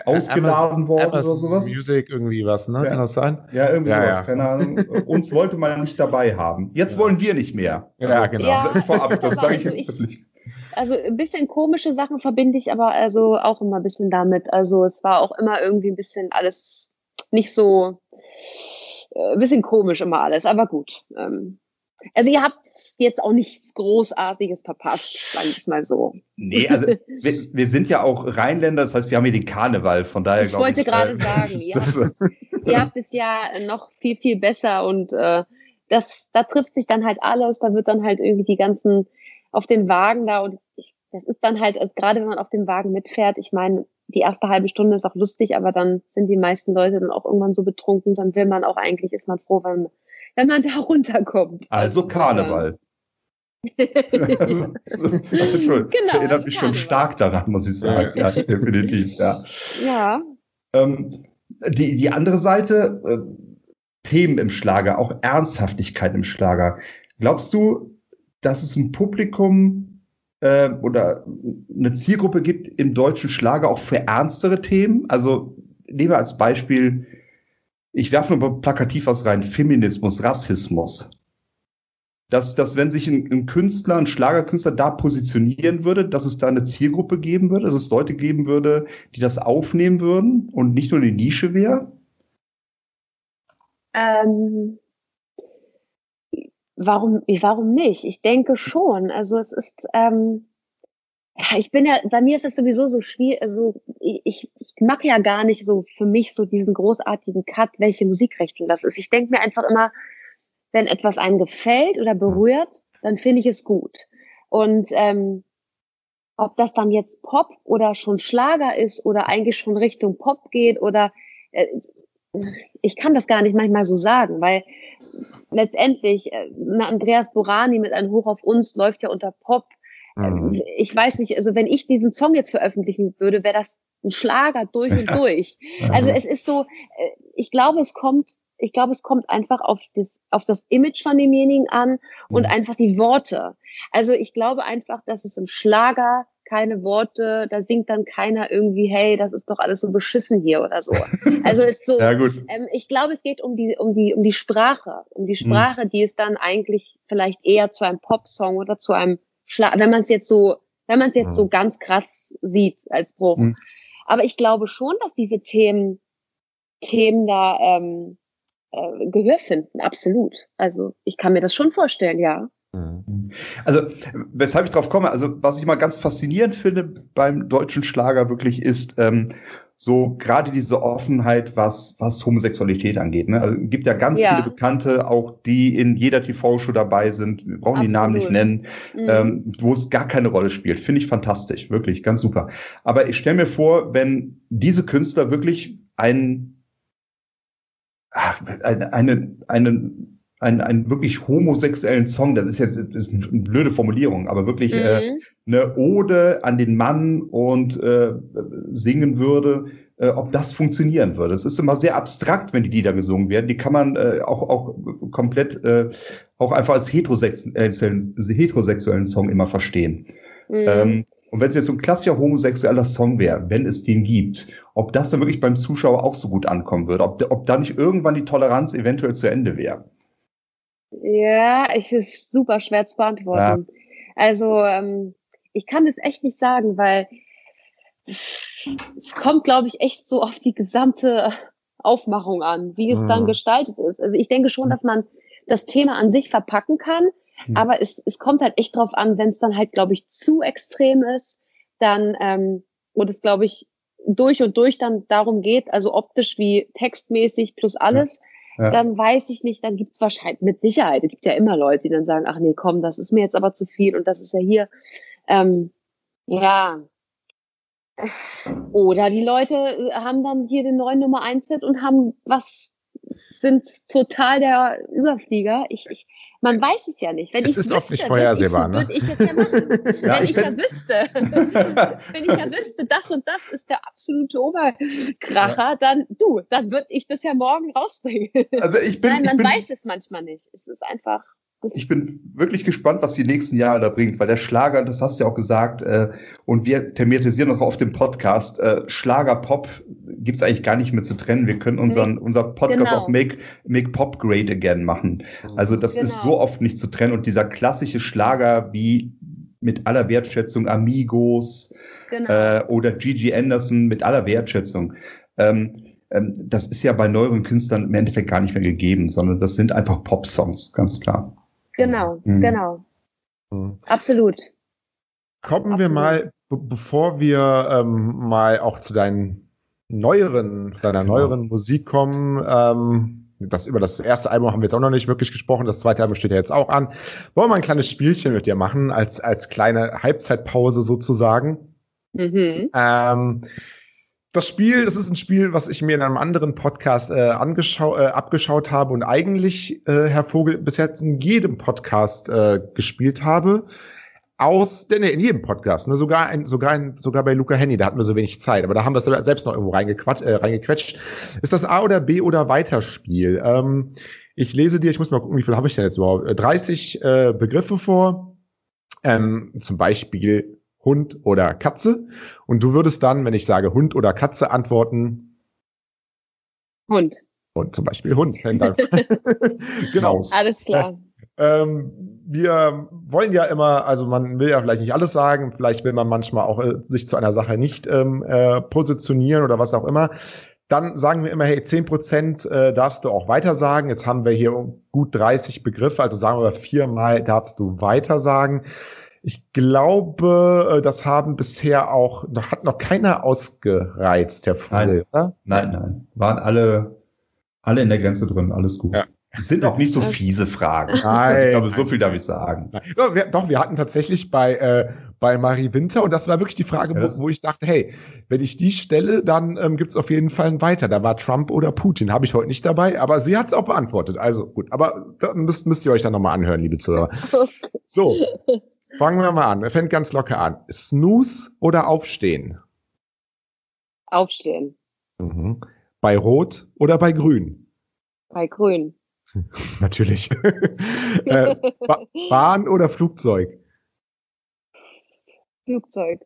[SPEAKER 3] Ausgeladen worden Amazon oder sowas?
[SPEAKER 2] Music irgendwie was, ne? Ja. Kann das sein?
[SPEAKER 3] Ja, irgendwie ja, sowas, ja. keine Ahnung. *laughs* Uns wollte man nicht dabei haben. Jetzt wollen wir nicht mehr.
[SPEAKER 2] Ja, also, genau. Ja, *laughs*
[SPEAKER 3] vorab, das sage ich jetzt
[SPEAKER 4] wirklich. Also ein bisschen komische Sachen verbinde ich aber also auch immer ein bisschen damit. Also es war auch immer irgendwie ein bisschen alles nicht so äh, bisschen komisch immer alles, aber gut. Ähm, Also ihr habt jetzt auch nichts Großartiges verpasst, sagen wir es mal so.
[SPEAKER 3] Nee, also *laughs* wir, wir, sind ja auch Rheinländer, das heißt, wir haben hier den Karneval, von daher
[SPEAKER 4] Ich wollte gerade äh, sagen, *laughs* ihr habt, ihr habt, es ja noch viel, viel besser und äh, das, da trifft sich dann halt alles, da wird dann halt irgendwie die ganzen auf den Wagen da und ich, das ist dann halt, also gerade wenn man auf dem Wagen mitfährt, ich meine, die erste halbe Stunde ist auch lustig, aber dann sind die meisten Leute dann auch irgendwann so betrunken, dann will man auch eigentlich, ist man froh, wenn, wenn man da *laughs* runterkommt.
[SPEAKER 3] Also Karneval. Entschuldigung, *laughs* *laughs* genau, das erinnert mich schon stark daran, muss ich sagen. Ja, definitiv, ja.
[SPEAKER 4] Ja.
[SPEAKER 3] Ähm, die, die andere Seite, äh, Themen im Schlager, auch Ernsthaftigkeit im Schlager. Glaubst du, dass es ein Publikum äh, oder eine Zielgruppe gibt im deutschen Schlager auch für ernstere Themen? Also nehmen wir als Beispiel, ich werfe nur plakativ was rein, Feminismus, Rassismus dass, dass wenn sich ein, ein, Künstler, ein Schlagerkünstler da positionieren würde, dass es da eine Zielgruppe geben würde, dass es Leute geben würde, die das aufnehmen würden und nicht nur die Nische wäre?
[SPEAKER 4] Ähm, warum, warum nicht? Ich denke schon. Also es ist, ähm, ich bin ja, bei mir ist es sowieso so schwierig, also ich, ich, ich mache ja gar nicht so für mich so diesen großartigen Cut, welche Musikrichtung das ist. Ich denke mir einfach immer, wenn etwas einem gefällt oder berührt, dann finde ich es gut. Und ähm, ob das dann jetzt Pop oder schon Schlager ist oder eigentlich schon Richtung Pop geht oder äh, ich kann das gar nicht manchmal so sagen, weil letztendlich äh, Andreas Borani mit einem Hoch auf uns läuft ja unter Pop. Mhm. Ich weiß nicht, also wenn ich diesen Song jetzt veröffentlichen würde, wäre das ein Schlager durch und durch. Also es ist so, äh, ich glaube, es kommt ich glaube, es kommt einfach auf das, auf das Image von demjenigen an und mhm. einfach die Worte. Also ich glaube einfach, dass es im Schlager keine Worte, da singt dann keiner irgendwie, hey, das ist doch alles so beschissen hier oder so. Also ist so, *laughs* ja, gut. Ähm, ich glaube, es geht um die, um die, um die Sprache, um die mhm. Sprache, mhm. die es dann eigentlich vielleicht eher zu einem Popsong oder zu einem Schlag, wenn man es jetzt so, wenn man es jetzt mhm. so ganz krass sieht als Bruch. Mhm. Aber ich glaube schon, dass diese Themen, Themen da ähm, äh, Gehör finden, absolut. Also ich kann mir das schon vorstellen, ja.
[SPEAKER 3] Mhm. Also, weshalb ich drauf komme, also was ich mal ganz faszinierend finde beim deutschen Schlager wirklich ist, ähm, so gerade diese Offenheit, was, was Homosexualität angeht. Ne? Also gibt ja ganz ja. viele Bekannte, auch die in jeder TV-Show dabei sind, wir brauchen Absolut. die Namen nicht nennen, mhm. ähm, wo es gar keine Rolle spielt. Finde ich fantastisch, wirklich, ganz super. Aber ich stelle mir vor, wenn diese Künstler wirklich einen eine, eine, einen, einen, einen wirklich homosexuellen Song, das ist jetzt das ist eine blöde Formulierung, aber wirklich mhm. äh, eine Ode an den Mann und äh, singen würde, äh, ob das funktionieren würde. Es ist immer sehr abstrakt, wenn die Lieder gesungen werden. Die kann man äh, auch, auch komplett äh, auch einfach als heterosexuellen, heterosexuellen Song immer verstehen. Mhm. Ähm, und wenn es jetzt so ein klassischer homosexueller Song wäre, wenn es den gibt, ob das dann wirklich beim Zuschauer auch so gut ankommen würde, ob, ob da nicht irgendwann die Toleranz eventuell zu Ende wäre.
[SPEAKER 4] Ja, ich ist super schwer zu beantworten. Ja. Also ähm, ich kann das echt nicht sagen, weil es kommt, glaube ich, echt so auf die gesamte Aufmachung an, wie es mhm. dann gestaltet ist. Also ich denke schon, dass man das Thema an sich verpacken kann, hm. Aber es, es kommt halt echt drauf an, wenn es dann halt, glaube ich, zu extrem ist, dann, ähm, und es, glaube ich, durch und durch dann darum geht, also optisch wie textmäßig plus alles, ja. Dann weiß ich nicht, dann gibt's wahrscheinlich mit Sicherheit, es gibt ja immer Leute, die dann sagen, ach nee, komm, das ist mir jetzt aber zu viel und das ist ja hier. Ähm, ja. Oder die Leute äh, haben dann hier den neuen Nummer 1 Hit und haben was sind total der Überflieger. Ich, ich, man weiß es ja nicht.
[SPEAKER 2] Wenn es ist wüsste, oft nicht vorhersehbar,
[SPEAKER 4] ne? Würde ich es ja machen. *laughs* ja, wenn ich, ich ja wüsste, *laughs* wenn ich ja wüsste, das und das ist der absolute Oberkracher, ja. dann du, dann würde ich das ja morgen rausbringen.
[SPEAKER 3] Also ich bin,
[SPEAKER 4] Nein, man
[SPEAKER 3] bin,
[SPEAKER 4] weiß es manchmal nicht. Es ist einfach.
[SPEAKER 3] Ich bin wirklich gespannt, was die nächsten Jahre da bringt, weil der Schlager, das hast du ja auch gesagt, äh, und wir thematisieren noch auf dem Podcast, äh, Schlager Pop gibt's eigentlich gar nicht mehr zu trennen. Wir können unseren, nee, unser Podcast genau. auch Make, Make Pop Great Again machen. Also das genau. ist so oft nicht zu trennen. Und dieser klassische Schlager wie mit aller Wertschätzung Amigos genau. äh, oder Gigi Anderson mit aller Wertschätzung. Ähm, ähm, das ist ja bei neueren Künstlern im Endeffekt gar nicht mehr gegeben, sondern das sind einfach Pop-Songs, ganz klar.
[SPEAKER 4] Genau, mhm. genau. Mhm. Absolut.
[SPEAKER 2] Kommen Absolut. wir mal, bevor wir ähm, mal auch zu deinen neueren, deiner genau. neueren Musik kommen, ähm, das, über das erste Album haben wir jetzt auch noch nicht wirklich gesprochen. Das zweite Album steht ja jetzt auch an. Wollen wir mal ein kleines Spielchen mit dir machen, als, als kleine Halbzeitpause sozusagen? Mhm. Ähm, das Spiel, das ist ein Spiel, was ich mir in einem anderen Podcast äh, angeschau äh, abgeschaut habe und eigentlich, äh, Herr Vogel, bis jetzt in jedem Podcast äh, gespielt habe. Aus, denn in jedem Podcast, ne, sogar ein, sogar ein, sogar bei Luca Henny, da hatten wir so wenig Zeit, aber da haben wir es selbst noch irgendwo reingequatscht, äh, reingequetscht. Ist das A oder B oder Weiterspiel? Ähm, ich lese dir, ich muss mal gucken, wie viel habe ich denn jetzt überhaupt? 30 äh, Begriffe vor. Ähm, zum Beispiel Hund oder Katze. Und du würdest dann, wenn ich sage Hund oder Katze, antworten.
[SPEAKER 4] Hund.
[SPEAKER 2] Und zum Beispiel Hund. *laughs*
[SPEAKER 4] genau. Alles klar. *laughs*
[SPEAKER 2] Ähm, wir wollen ja immer, also man will ja vielleicht nicht alles sagen, vielleicht will man manchmal auch äh, sich zu einer Sache nicht ähm, äh, positionieren oder was auch immer. Dann sagen wir immer, hey, zehn Prozent äh, darfst du auch weiter sagen. Jetzt haben wir hier gut 30 Begriffe, also sagen wir viermal darfst du weiter sagen. Ich glaube, äh, das haben bisher auch, hat noch keiner ausgereizt, Herr Vogel,
[SPEAKER 3] nein, Nein, nein. Waren alle, alle in der Grenze drin, alles gut. Ja. Es sind auch nicht so fiese Fragen. Nein, also ich glaube, so viel darf ich sagen.
[SPEAKER 2] Doch wir, doch, wir hatten tatsächlich bei, äh, bei Marie Winter, und das war wirklich die Frage, ja, wo, wo, ich dachte, hey, wenn ich die stelle, dann ähm, gibt es auf jeden Fall einen weiter. Da war Trump oder Putin. Habe ich heute nicht dabei, aber sie hat es auch beantwortet. Also gut, aber da müsst, müsst ihr euch dann nochmal anhören, liebe Zuhörer. *laughs* So, fangen wir mal an. Er fängt ganz locker an. Snooze oder Aufstehen?
[SPEAKER 4] Aufstehen.
[SPEAKER 2] Mhm. Bei Rot oder bei Grün?
[SPEAKER 4] Bei Grün. *laughs*
[SPEAKER 2] Natürlich. *laughs* äh, ba Bahn oder Flugzeug?
[SPEAKER 4] Flugzeug.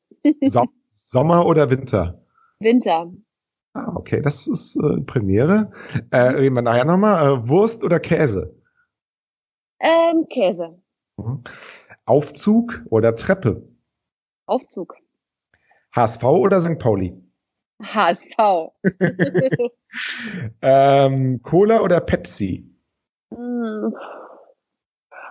[SPEAKER 2] so Sommer oder Winter?
[SPEAKER 4] Winter.
[SPEAKER 2] Ah, okay, das ist äh, Premiere. Äh, reden wir nachher nochmal. Äh, Wurst oder Käse?
[SPEAKER 4] Ähm, Käse.
[SPEAKER 2] Mhm. Aufzug oder Treppe?
[SPEAKER 4] Aufzug.
[SPEAKER 2] HSV oder St. Pauli?
[SPEAKER 4] HSV. *laughs*
[SPEAKER 2] ähm, Cola oder Pepsi?
[SPEAKER 4] Hm,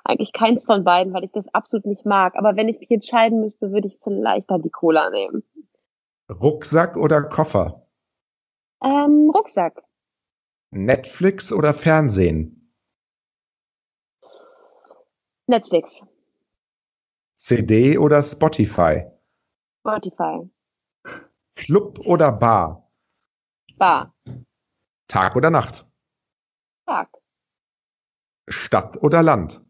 [SPEAKER 4] eigentlich keins von beiden, weil ich das absolut nicht mag. Aber wenn ich mich entscheiden müsste, würde ich vielleicht dann die Cola nehmen.
[SPEAKER 2] Rucksack oder Koffer?
[SPEAKER 4] Ähm, Rucksack.
[SPEAKER 2] Netflix oder Fernsehen?
[SPEAKER 4] Netflix.
[SPEAKER 2] CD oder Spotify?
[SPEAKER 4] Spotify.
[SPEAKER 2] Club oder Bar?
[SPEAKER 4] Bar.
[SPEAKER 2] Tag oder Nacht?
[SPEAKER 4] Tag.
[SPEAKER 2] Stadt oder Land?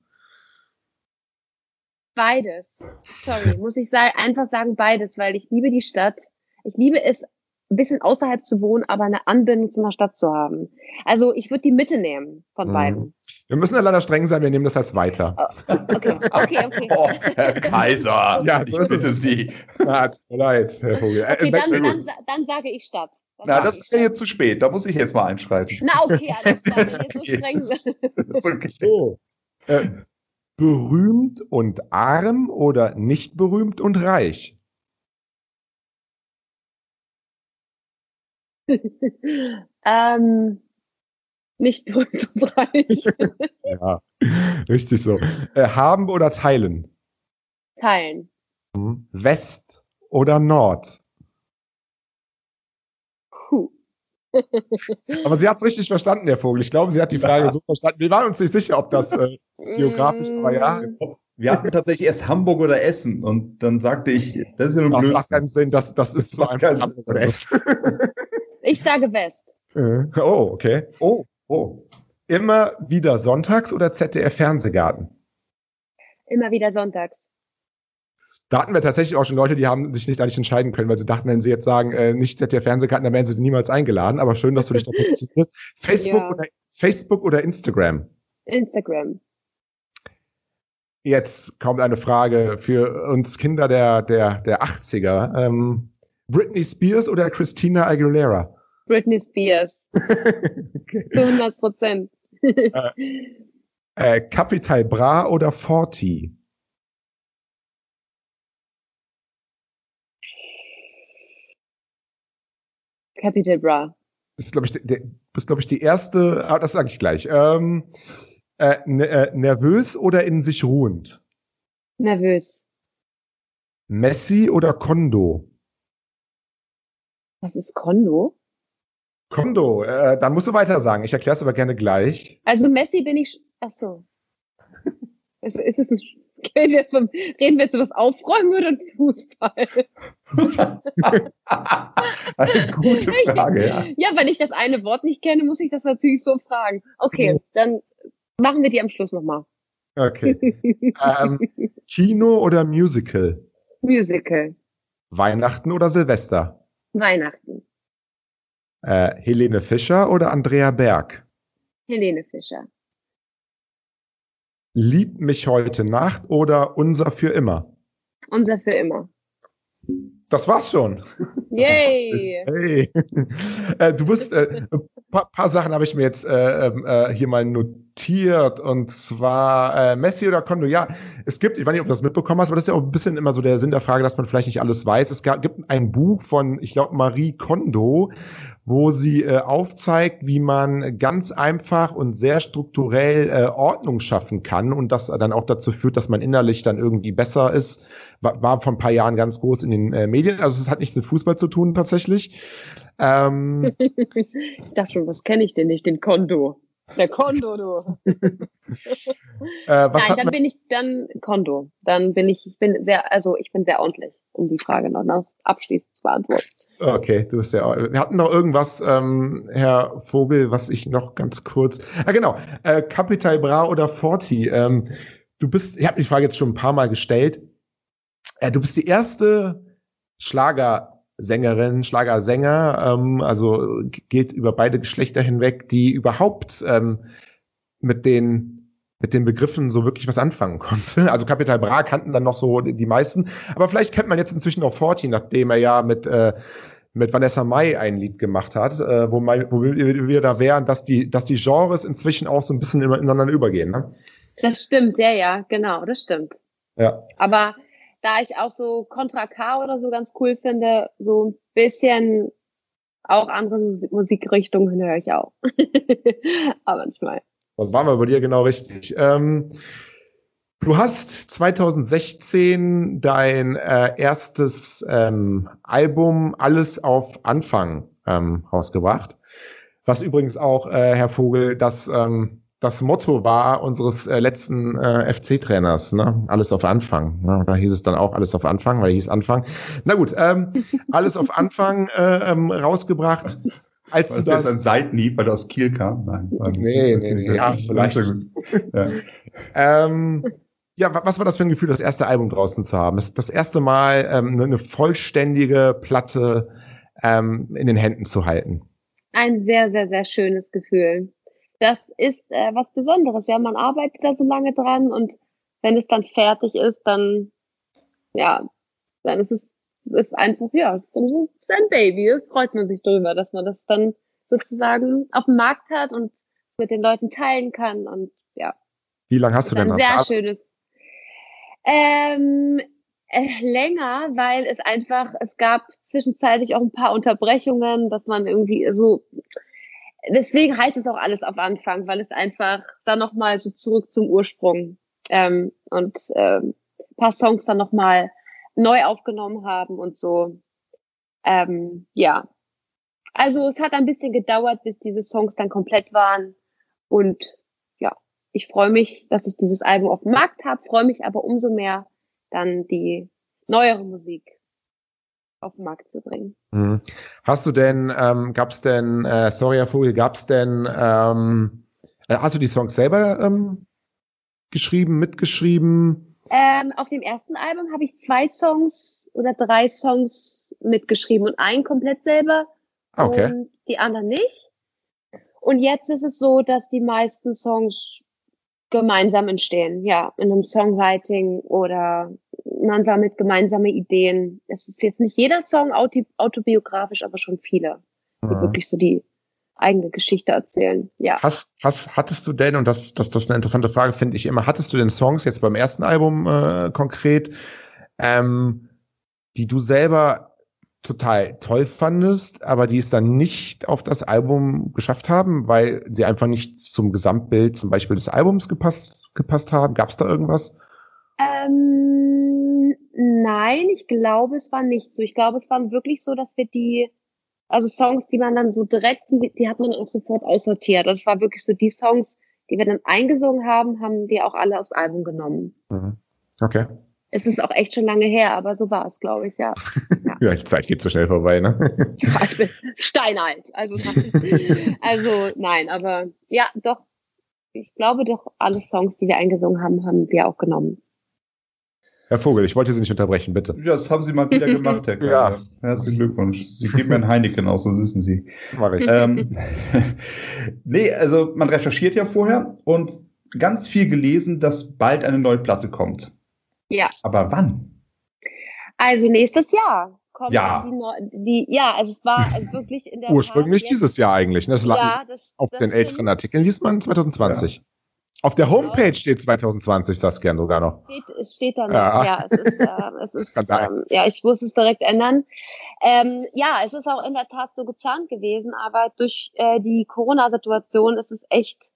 [SPEAKER 4] Beides. Sorry, muss ich sagen, einfach sagen beides, weil ich liebe die Stadt. Ich liebe es, ein bisschen außerhalb zu wohnen, aber eine Anbindung zu einer Stadt zu haben. Also ich würde die Mitte nehmen von mhm. beiden.
[SPEAKER 2] Wir müssen ja leider streng sein, wir nehmen das als weiter.
[SPEAKER 4] Oh, okay, okay, okay.
[SPEAKER 3] Oh, Herr Kaiser, *laughs* ja, ich bitte Sie.
[SPEAKER 2] Na, tut mir leid, Herr Vogel.
[SPEAKER 4] Okay, äh, dann, dann, dann, sage ich Stadt.
[SPEAKER 3] Dann Na, das ist ja jetzt zu spät, da muss ich jetzt mal einschreiten.
[SPEAKER 4] Na, okay, alles klar, wenn ihr so *laughs* streng seid.
[SPEAKER 2] okay. So. Äh, berühmt und arm oder nicht berühmt und reich? *laughs*
[SPEAKER 4] ähm, nicht berühmt und reich. *laughs*
[SPEAKER 2] ja, richtig so. Äh, haben oder teilen?
[SPEAKER 4] Teilen.
[SPEAKER 2] Hm. West oder Nord?
[SPEAKER 4] Puh. *laughs*
[SPEAKER 2] Aber sie hat es richtig verstanden, der Vogel. Ich glaube, sie hat die Frage so verstanden. Wir waren uns nicht sicher, ob das äh, geografisch, aber ja.
[SPEAKER 3] Wir hatten tatsächlich erst Hamburg oder Essen und dann sagte ich, das ist ja nur
[SPEAKER 2] Blödsinn. Das macht keinen Sinn, das, das ist so einfach Hamburg oder Essen.
[SPEAKER 4] Ich sage West.
[SPEAKER 2] Äh, oh, okay. Oh, oh. Immer wieder sonntags oder ZDF Fernsehgarten?
[SPEAKER 4] Immer wieder sonntags.
[SPEAKER 2] Da hatten wir tatsächlich auch schon Leute, die haben sich nicht eigentlich entscheiden können, weil sie dachten, wenn sie jetzt sagen, äh, nicht ZDF Fernsehgarten, dann wären sie niemals eingeladen. Aber schön, dass du dich *laughs* da positionierst. Facebook, ja. oder, Facebook oder Instagram?
[SPEAKER 4] Instagram.
[SPEAKER 2] Jetzt kommt eine Frage für uns Kinder der, der, der 80er. Ähm, Britney Spears oder Christina Aguilera?
[SPEAKER 4] Britney Spears. *laughs* okay. Zu 100 Prozent.
[SPEAKER 2] äh, äh, Capital Bra oder Forti?
[SPEAKER 4] Capital Bra.
[SPEAKER 2] Das ist, glaube ich, der, ist, glaube ich, die erste, ah, das sage ich gleich. Ähm, Äh, äh, nervös oder in sich ruhend?
[SPEAKER 4] Nervös.
[SPEAKER 2] Messi oder Kondo?
[SPEAKER 4] Was ist Kondo?
[SPEAKER 2] Kondo, äh, dann musst du weiter sagen. Ich erkläre es aber gerne gleich.
[SPEAKER 4] Also Messi bin ich. Ach so. *laughs* ist, ist es ein Reden wir, vom, reden wir jetzt über das Aufräumen oder Fußball?
[SPEAKER 3] Eine *laughs* gute Frage, ja.
[SPEAKER 4] Ja, wenn ich das eine Wort nicht kenne, muss ich das natürlich so fragen. Okay, dann machen wir die am Schluss nochmal.
[SPEAKER 2] Okay. *laughs* ähm, Kino oder Musical?
[SPEAKER 4] Musical.
[SPEAKER 2] Weihnachten oder Silvester?
[SPEAKER 4] Weihnachten.
[SPEAKER 2] Äh, Helene Fischer oder Andrea Berg?
[SPEAKER 4] Helene Fischer.
[SPEAKER 2] Lieb mich heute Nacht oder Unser für immer?
[SPEAKER 4] Unser für immer.
[SPEAKER 2] Das war's schon.
[SPEAKER 4] Yay! *laughs*
[SPEAKER 2] Hey. Äh, du bist, äh, paar, paar Sachen habe ich mir jetzt äh, ähm, äh, hier mal notiert und zwar äh, Messi oder Kondo. Ja, es gibt, ich weiß nicht, ob du das mitbekommen hast, aber das ist ja auch ein bisschen immer so der Sinn der Frage, dass man vielleicht nicht alles weiß. Es gab, gibt ein Buch von, ich glaube, Marie Kondo, wo sie äh, aufzeigt, wie man ganz einfach und sehr strukturell äh, Ordnung schaffen kann und das dann auch dazu führt, dass man innerlich dann irgendwie besser ist. War, war vor ein paar Jahren ganz groß in den äh, Medien. Also es hat nichts mit Fußball zu tun tatsächlich.
[SPEAKER 4] Ähm, *laughs* ich dachte schon, was kenne ich denn nicht? Den Kondo. Der Kondo, du. äh, Nein, dann bin ich dann Kondo. Dann bin ich, ich bin sehr, also ich bin sehr ordentlich, um die Frage noch, noch abschließend zu beantworten.
[SPEAKER 2] Okay, du bist ja. Wir hatten noch irgendwas, ähm, Herr Vogel, was ich noch ganz kurz. Ah, genau. Äh, Capital Bra oder Forti. Ähm, du bist, ich habe die Frage jetzt schon ein paar Mal gestellt. Äh, du bist die erste Schlagersängerin, Schlagersänger, ähm, also geht über beide Geschlechter hinweg, die überhaupt ähm, mit den mit den Begriffen so wirklich was anfangen konnte. *laughs* Also Capital Bra kannten dann noch so die meisten, aber vielleicht kennt man jetzt inzwischen auch Forti, nachdem er ja mit äh, mit Vanessa Mai ein Lied gemacht hat, äh, wo, mein, wo wir, wir da wären, dass die, dass die Genres inzwischen auch so ein bisschen ineinander übergehen. Ne?
[SPEAKER 4] Das stimmt, ja, ja, genau, das stimmt.
[SPEAKER 2] Ja.
[SPEAKER 4] Aber da ich auch so Contra K oder so ganz cool finde, so ein bisschen auch andere Musikrichtungen höre ich auch. *laughs* Aber manchmal.
[SPEAKER 2] Das waren wir bei dir genau richtig. Ähm, Du hast 2016 dein äh, erstes ähm, Album Alles auf Anfang ähm, rausgebracht. Was übrigens auch, äh, Herr Vogel, das, ähm, das Motto war unseres äh, letzten äh, FC-Trainers, ne? Alles auf Anfang. Ne? Da hieß es dann auch alles auf Anfang, weil hieß Anfang. Na gut, ähm, alles auf Anfang äh, ähm, rausgebracht.
[SPEAKER 3] Als war das, das jetzt ein Seitenhieb, weil du aus Kiel kam?
[SPEAKER 2] Nein. Nee, nee, nee, ja, vielleicht. Ja. ähm, ja, was war das für ein Gefühl, das erste Album draußen zu haben? Das, das erste Mal ähm, eine, vollständige Platte ähm, in den Händen zu halten.
[SPEAKER 4] Ein sehr, sehr, sehr schönes Gefühl. Das ist äh, was Besonderes. Ja, man arbeitet da so lange dran und wenn es dann fertig ist, dann ja, dann ist es, es ist einfach ja, es ist dann so sein Baby. Da freut man sich drüber, dass man das dann sozusagen auf dem Markt hat und mit den Leuten teilen kann und ja.
[SPEAKER 2] Wie lange hast du denn
[SPEAKER 4] ein sehr schönes ähm, äh, länger, weil es einfach, es gab zwischenzeitlich auch ein paar Unterbrechungen, dass man irgendwie so, deswegen heißt es auch alles auf Anfang, weil es einfach dann nochmal so zurück zum Ursprung ähm, und ähm, paar Songs dann nochmal neu aufgenommen haben und so. Ähm, ja. Also es hat ein bisschen gedauert, bis diese Songs dann komplett waren und ich freue mich, dass ich dieses Album auf dem Markt habe, freue mich aber umso mehr, dann die neuere Musik auf den Markt zu bringen.
[SPEAKER 2] Mhm. Hast du denn, ähm, gab es denn, äh, sorry Herr Vogel, gab es denn, ähm, äh, hast du die Songs selber ähm, geschrieben, mitgeschrieben?
[SPEAKER 4] Ähm, auf dem ersten Album habe ich zwei Songs oder drei Songs mitgeschrieben und einen komplett selber
[SPEAKER 2] ah, okay.
[SPEAKER 4] und die anderen nicht. Und jetzt ist es so, dass die meisten Songs gemeinsam entstehen, ja, in einem Songwriting oder man sammelt gemeinsame Ideen. Es ist jetzt nicht jeder Song autobiografisch, aber schon viele, die mhm. wirklich so die eigene Geschichte erzählen. Ja.
[SPEAKER 2] Hast, hast, hattest du denn, und das, das, das ist eine interessante Frage, finde ich immer, hattest du denn Songs jetzt beim ersten Album äh, konkret, ähm, die du selber total toll fandest, aber die es dann nicht auf das Album geschafft haben, weil sie einfach nicht zum Gesamtbild zum Beispiel des Albums gepasst, gepasst haben? Gab es da irgendwas?
[SPEAKER 4] Ähm, nein, ich glaube, es war nicht so. Ich glaube, es waren wirklich so, dass wir die, also Songs, die man dann so direkt, die, die hat man auch sofort aussortiert. Das war wirklich so die Songs, die wir dann eingesungen haben, haben wir auch alle aufs Album genommen.
[SPEAKER 2] Mhm. Okay.
[SPEAKER 4] Es ist auch echt schon lange her, aber so war es, glaube ich, ja. *laughs*
[SPEAKER 2] Ja. ja, die Zeit geht so schnell vorbei, ne? *laughs*
[SPEAKER 4] ja, ich bin steinalt. Also, also nein, aber ja, doch. Ich glaube doch, alle Songs, die wir eingesungen haben, haben wir auch genommen.
[SPEAKER 2] Herr Vogel, ich wollte Sie nicht unterbrechen, bitte.
[SPEAKER 3] Ja, das haben Sie mal wieder gemacht, Herr *laughs* Kaiser. Ja. Herzlichen Glückwunsch. Sie geben mir ein Heineken aus, so wissen Sie.
[SPEAKER 2] Mach ich.
[SPEAKER 3] Ähm, nee, also man recherchiert ja vorher und ganz viel gelesen, dass bald eine neue Platte kommt.
[SPEAKER 4] Ja.
[SPEAKER 3] Aber wann?
[SPEAKER 4] Also nächstes Jahr. Kommt
[SPEAKER 2] Ja.
[SPEAKER 4] Die, die, ja, also es war also wirklich in der *laughs*
[SPEAKER 2] Ursprünglich
[SPEAKER 4] Tat
[SPEAKER 2] dieses Jahr eigentlich. Ne? Das lag
[SPEAKER 4] Ja, das,
[SPEAKER 2] auf
[SPEAKER 4] das
[SPEAKER 2] den
[SPEAKER 4] stimmt.
[SPEAKER 2] älteren Artikeln liest man 2020. Auf der Homepage steht 2020, Saskia, sogar noch.
[SPEAKER 4] Steht, es steht da noch.
[SPEAKER 2] Ja.
[SPEAKER 4] Ja, es ist, äh, es *laughs* ist ähm, ja, ich muss es direkt ändern. Ähm, ja, es ist auch in der Tat so geplant gewesen, aber durch äh, die Corona-Situation ist es echt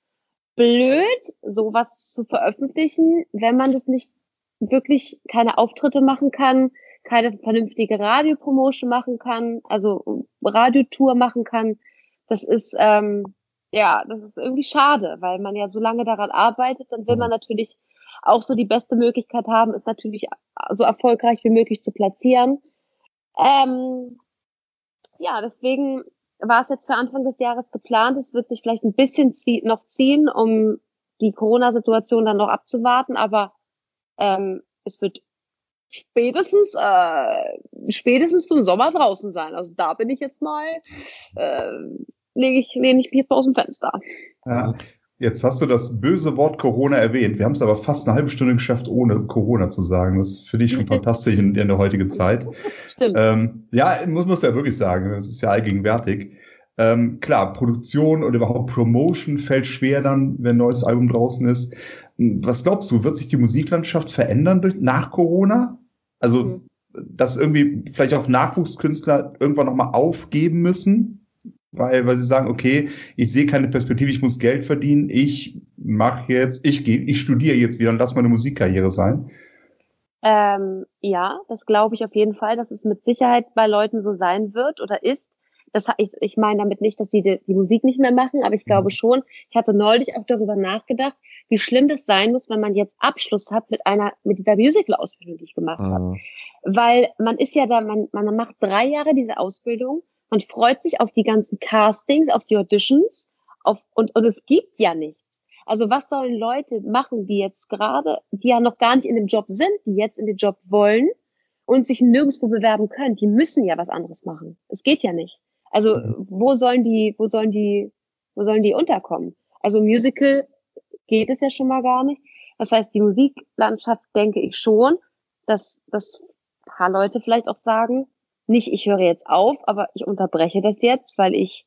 [SPEAKER 4] blöd, sowas zu veröffentlichen, wenn man das nicht wirklich keine Auftritte machen kann, keine vernünftige Radiopromotion machen kann, also Radiotour machen kann. Das ist ähm, ja, das ist irgendwie schade, weil man ja so lange daran arbeitet, dann will man natürlich auch so die beste Möglichkeit haben, ist natürlich so erfolgreich wie möglich zu platzieren. Ähm, ja, deswegen war es jetzt für Anfang des Jahres geplant. Es wird sich vielleicht ein bisschen noch ziehen, um die Corona-Situation dann noch abzuwarten, aber ähm, es wird spätestens äh, spätestens zum Sommer draußen sein. Also da bin ich jetzt mal äh, lege ich lehne ich mich jetzt mal aus dem Fenster.
[SPEAKER 3] Ja. Jetzt hast du das böse Wort Corona erwähnt. Wir haben es aber fast eine halbe Stunde geschafft, ohne Corona zu sagen. Das finde ich schon *laughs* fantastisch in, in der heutigen Zeit.
[SPEAKER 4] Stimmt.
[SPEAKER 3] Ähm, ja, muss man ja wirklich sagen. Das ist ja allgegenwärtig. Ähm, klar, Produktion und überhaupt Promotion fällt schwer dann, wenn ein neues Album draußen ist. Was glaubst du, wird sich die Musiklandschaft verändern durch, nach Corona? Also,
[SPEAKER 4] Mhm.
[SPEAKER 3] dass irgendwie vielleicht auch Nachwuchskünstler irgendwann nochmal aufgeben müssen? Weil, weil sie sagen, okay, ich sehe keine Perspektive, ich muss Geld verdienen, ich mache jetzt, ich gehe, ich studiere jetzt wieder und lass meine Musikkarriere sein.
[SPEAKER 4] Ähm, ja, das glaube ich auf jeden Fall, dass es mit Sicherheit bei Leuten so sein wird oder ist. Das, ich, ich meine damit nicht, dass sie die, die Musik nicht mehr machen, aber ich glaube schon, ich hatte neulich auch darüber nachgedacht, wie schlimm das sein muss, wenn man jetzt Abschluss hat mit einer, mit dieser Musical-Ausbildung, die ich gemacht habe.
[SPEAKER 2] Mhm.
[SPEAKER 4] Weil man ist ja da, man, man macht drei Jahre diese Ausbildung, man freut sich auf die ganzen Castings, auf die Auditions, auf, und, und es gibt ja nichts. Also was sollen Leute machen, die jetzt gerade, die ja noch gar nicht in dem Job sind, die jetzt in den Job wollen und sich nirgendwo bewerben können? Die müssen ja was anderes machen. Es geht ja nicht. Also wo sollen die, wo sollen die, wo sollen die unterkommen? Also Musical geht es ja schon mal gar nicht. Das heißt, die Musiklandschaft denke ich schon, dass, dass ein paar Leute vielleicht auch sagen, nicht ich höre jetzt auf, aber ich unterbreche das jetzt, weil ich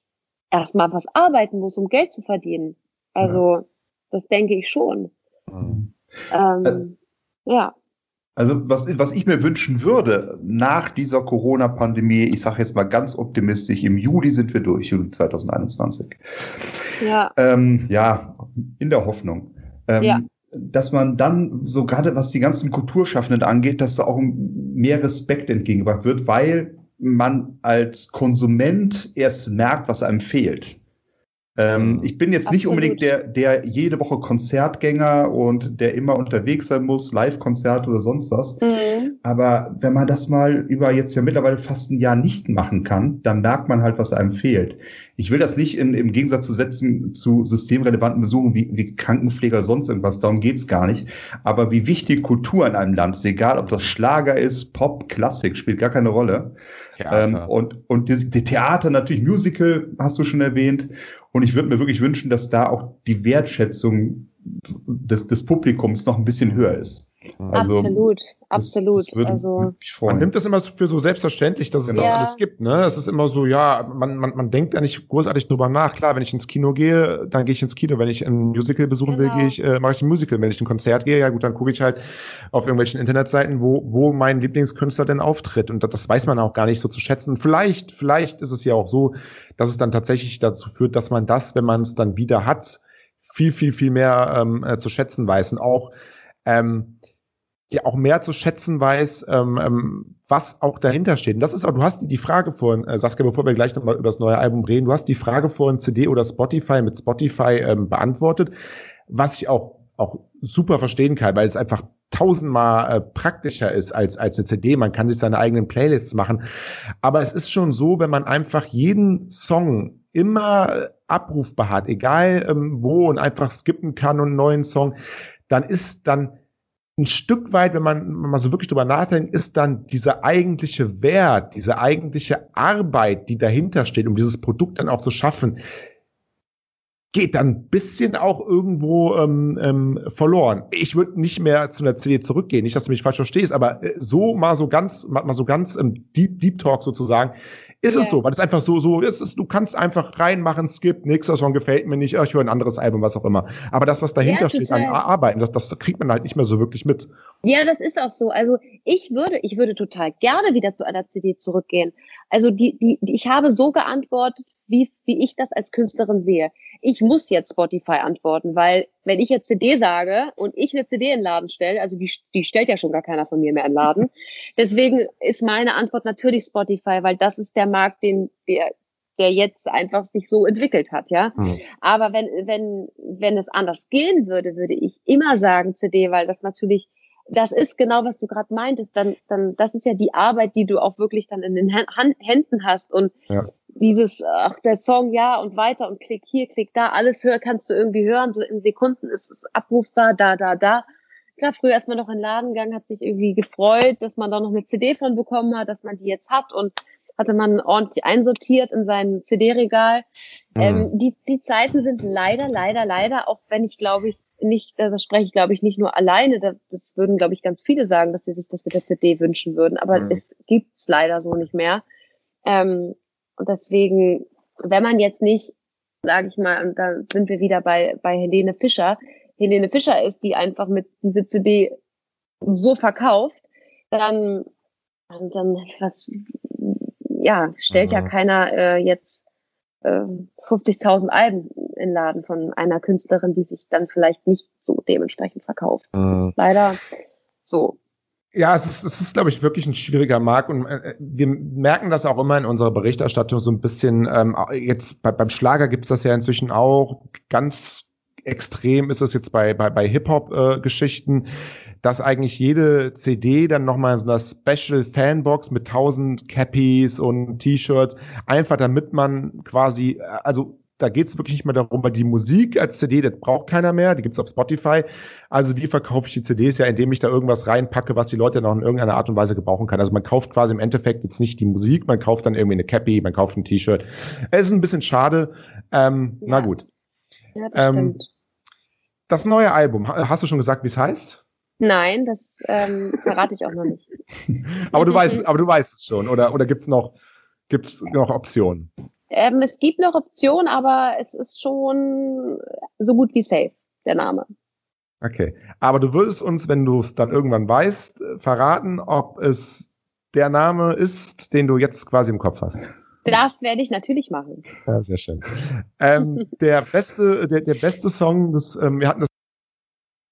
[SPEAKER 4] erstmal was arbeiten muss, um Geld zu verdienen. Also das denke ich schon.
[SPEAKER 2] Mhm.
[SPEAKER 4] Ähm, ja.
[SPEAKER 3] Also was, was ich mir wünschen würde, nach dieser Corona-Pandemie, ich sage jetzt mal ganz optimistisch, im Juli sind wir durch, Juli 2021.
[SPEAKER 4] Ja.
[SPEAKER 3] Ähm, ja, in der Hoffnung. Ähm,
[SPEAKER 4] Ja.
[SPEAKER 3] Dass man dann, so gerade was die ganzen Kulturschaffenden angeht, dass da auch mehr Respekt entgegengebracht wird, weil man als Konsument erst merkt, was einem fehlt. Ähm, ich bin jetzt nicht
[SPEAKER 4] Absolut.
[SPEAKER 3] unbedingt der, der jede Woche Konzertgänger und der immer unterwegs sein muss, Live-Konzerte oder sonst was.
[SPEAKER 4] Mhm.
[SPEAKER 3] Aber wenn man das mal über jetzt ja mittlerweile fast ein Jahr nicht machen kann, dann merkt man halt, was einem fehlt. Ich will das nicht in, im Gegensatz zu setzen zu systemrelevanten Besuchen wie, wie Krankenpfleger sonst irgendwas, darum geht's gar nicht. Aber wie wichtig Kultur in einem Land ist, egal ob das Schlager ist, Pop, Klassik, spielt gar keine Rolle. Ähm,
[SPEAKER 2] Theater.
[SPEAKER 3] und und die, die Theater natürlich, Musical hast du schon erwähnt. Und ich würde mir wirklich wünschen, dass da auch die Wertschätzung des, des Publikums noch ein bisschen höher ist.
[SPEAKER 4] Also, absolut, absolut. Das, das
[SPEAKER 2] also, man nimmt das immer für so selbstverständlich, dass es genau. das alles gibt. Ne? Es ist immer so, ja, man, man, man denkt ja nicht großartig drüber nach. Klar, wenn ich ins Kino gehe, dann gehe ich ins Kino. Wenn ich ein Musical besuchen genau. will, gehe ich, äh, mache ich ein Musical. Wenn ich ein Konzert gehe, ja gut, dann gucke ich halt auf irgendwelchen Internetseiten, wo, wo mein Lieblingskünstler denn auftritt. Und das, das weiß man auch gar nicht so zu schätzen. Vielleicht, vielleicht ist es ja auch so, dass es dann tatsächlich dazu führt, dass man das, wenn man es dann wieder hat, viel, viel, viel mehr ähm, äh, zu schätzen weiß. Und auch ähm, ja auch mehr zu schätzen weiß, ähm, ähm, was auch dahinter steht. Und das ist auch, du hast die Frage vorhin, äh, Saskia, bevor wir gleich nochmal über das neue Album reden, du hast die Frage vorhin CD oder Spotify mit Spotify ähm, beantwortet, was ich auch, auch super verstehen kann, weil es einfach tausendmal äh, praktischer ist als, als eine CD. Man kann sich seine eigenen Playlists machen. Aber es ist schon so, wenn man einfach jeden Song immer abrufbar hat, egal ähm, wo und einfach skippen kann und einen neuen Song, dann ist dann ein Stück weit, wenn man mal so wirklich drüber nachdenkt, ist dann dieser eigentliche Wert, diese eigentliche Arbeit, die dahinter steht, um dieses Produkt dann auch zu schaffen, geht dann ein bisschen auch irgendwo ähm, ähm, verloren. Ich würde nicht mehr zu einer CD zurückgehen, nicht, dass du mich falsch verstehst, aber äh, so mal so ganz, mal so ganz ähm, Deep, Deep Talk sozusagen, ist yeah. es so, weil es einfach so, so ist, es, du kannst einfach reinmachen, skip, nächster Song gefällt mir nicht, ich höre ein anderes Album, was auch immer. Aber das, was dahinter ja, steht an Arbeiten, das, das kriegt man halt nicht mehr so wirklich mit.
[SPEAKER 4] Ja, das ist auch so. Also ich würde, ich würde total gerne wieder zu einer CD zurückgehen. Also die, die, die ich habe so geantwortet, wie, wie ich das als Künstlerin sehe. Ich muss jetzt Spotify antworten, weil wenn ich jetzt CD sage und ich eine CD in den Laden stelle, also die, die stellt ja schon gar keiner von mir mehr in den Laden. *laughs* Deswegen ist meine Antwort natürlich Spotify, weil das ist der Markt, den, der, der jetzt einfach sich so entwickelt hat, ja. Mhm. Aber wenn, wenn, wenn es anders gehen würde, würde ich immer sagen CD, weil das natürlich das ist genau, was du gerade meintest. Dann, dann, das ist ja die Arbeit, die du auch wirklich dann in den Händen hast. Und ja. dieses, ach, der Song, ja, und weiter und klick hier, klick da, alles hör, kannst du irgendwie hören. So in Sekunden ist es abrufbar, da, da, da. Klar, früher ist man noch in den Laden gegangen, hat sich irgendwie gefreut, dass man da noch eine CD von bekommen hat, dass man die jetzt hat und hatte man ordentlich einsortiert in sein CD-Regal. Mhm. Ähm, die, die Zeiten sind leider, leider, leider, auch wenn ich glaube ich nicht, das spreche ich glaube ich nicht nur alleine, das würden glaube ich ganz viele sagen, dass sie sich das mit der CD wünschen würden, aber mhm. es gibt's leider so nicht mehr. Ähm, und deswegen, wenn man jetzt nicht, sage ich mal, und da sind wir wieder bei, bei Helene Fischer, Helene Fischer ist, die einfach mit diese CD so verkauft, dann, dann was ja, stellt ja, ja keiner äh, jetzt äh, 50.000 Alben in Laden von einer Künstlerin, die sich dann vielleicht nicht so dementsprechend verkauft. Mhm. leider so.
[SPEAKER 2] Ja, es ist, es ist, glaube ich, wirklich ein schwieriger Markt und äh, wir merken das auch immer in unserer Berichterstattung so ein bisschen. Ähm, jetzt bei, beim Schlager gibt's das ja inzwischen auch. Ganz extrem ist es jetzt bei, bei, bei Hip-Hop-Geschichten. Äh, dass eigentlich jede CD dann nochmal in so einer Special Fanbox mit tausend Cappies und T-Shirts, einfach damit man quasi, also da geht es wirklich nicht mehr darum, weil die Musik als CD, das braucht keiner mehr, die gibt's auf Spotify. Also wie verkaufe ich die CDs ja, indem ich da irgendwas reinpacke, was die Leute noch in irgendeiner Art und Weise gebrauchen kann. Also man kauft quasi im Endeffekt jetzt nicht die Musik, man kauft dann irgendwie eine Cappy, man kauft ein T-Shirt. Es ist ein bisschen schade. Ähm, ja. Na gut. Ja, das, ähm, das neue Album, hast du schon gesagt, wie es heißt?
[SPEAKER 4] Nein, das ähm, verrate ich auch noch nicht. *laughs*
[SPEAKER 2] aber du weißt, aber du weißt es schon, oder, oder gibt es noch, gibt's noch Optionen?
[SPEAKER 4] Ähm, es gibt noch Optionen, aber es ist schon so gut wie safe, der Name.
[SPEAKER 2] Okay. Aber du würdest uns, wenn du es dann irgendwann weißt, verraten, ob es der Name ist, den du jetzt quasi im Kopf hast.
[SPEAKER 4] Das werde ich natürlich machen.
[SPEAKER 2] Ja, sehr schön. ähm, der beste, der, der beste Song, das, ähm, wir hatten das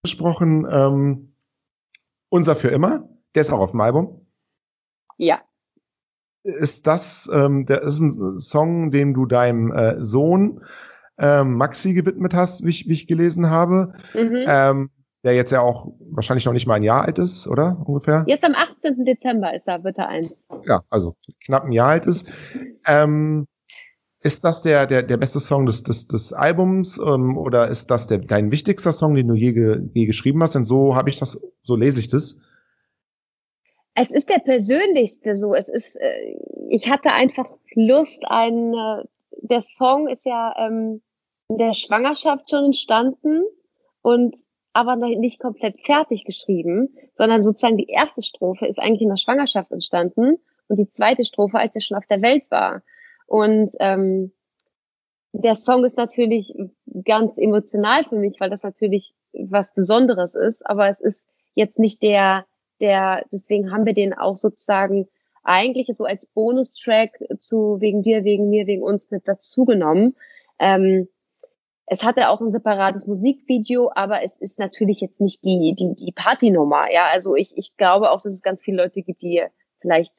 [SPEAKER 2] besprochen, ähm, unser für immer, der ist auch auf dem Album.
[SPEAKER 4] Ja.
[SPEAKER 2] Ist das, ähm, der ist ein Song, den du deinem äh, Sohn ähm, Maxi gewidmet hast, wie ich, wie ich gelesen habe. Mhm. Ähm, der jetzt ja auch wahrscheinlich noch nicht mal ein Jahr alt ist, oder? Ungefähr?
[SPEAKER 4] Jetzt am 18. Dezember ist er, wird er eins.
[SPEAKER 2] Ja, also knapp ein Jahr alt ist. Ähm, ist das der, der, der beste Song des, des, des Albums ähm, oder ist das der, dein wichtigster Song, den du je, je geschrieben hast? Denn so habe ich das, so lese ich das.
[SPEAKER 4] Es ist der persönlichste so. Es ist, äh, ich hatte einfach Lust, ein, äh, der Song ist ja ähm, in der Schwangerschaft schon entstanden und aber nicht komplett fertig geschrieben, sondern sozusagen die erste Strophe ist eigentlich in der Schwangerschaft entstanden und die zweite Strophe, als er schon auf der Welt war. Und ähm, der Song ist natürlich ganz emotional für mich, weil das natürlich was Besonderes ist, aber es ist jetzt nicht der, der, deswegen haben wir den auch sozusagen eigentlich so als Bonustrack zu wegen dir, wegen mir, wegen uns mit dazugenommen. Ähm, es hatte auch ein separates Musikvideo, aber es ist natürlich jetzt nicht die, die, die Partynummer. Ja, also ich, ich glaube auch, dass es ganz viele Leute gibt, die vielleicht,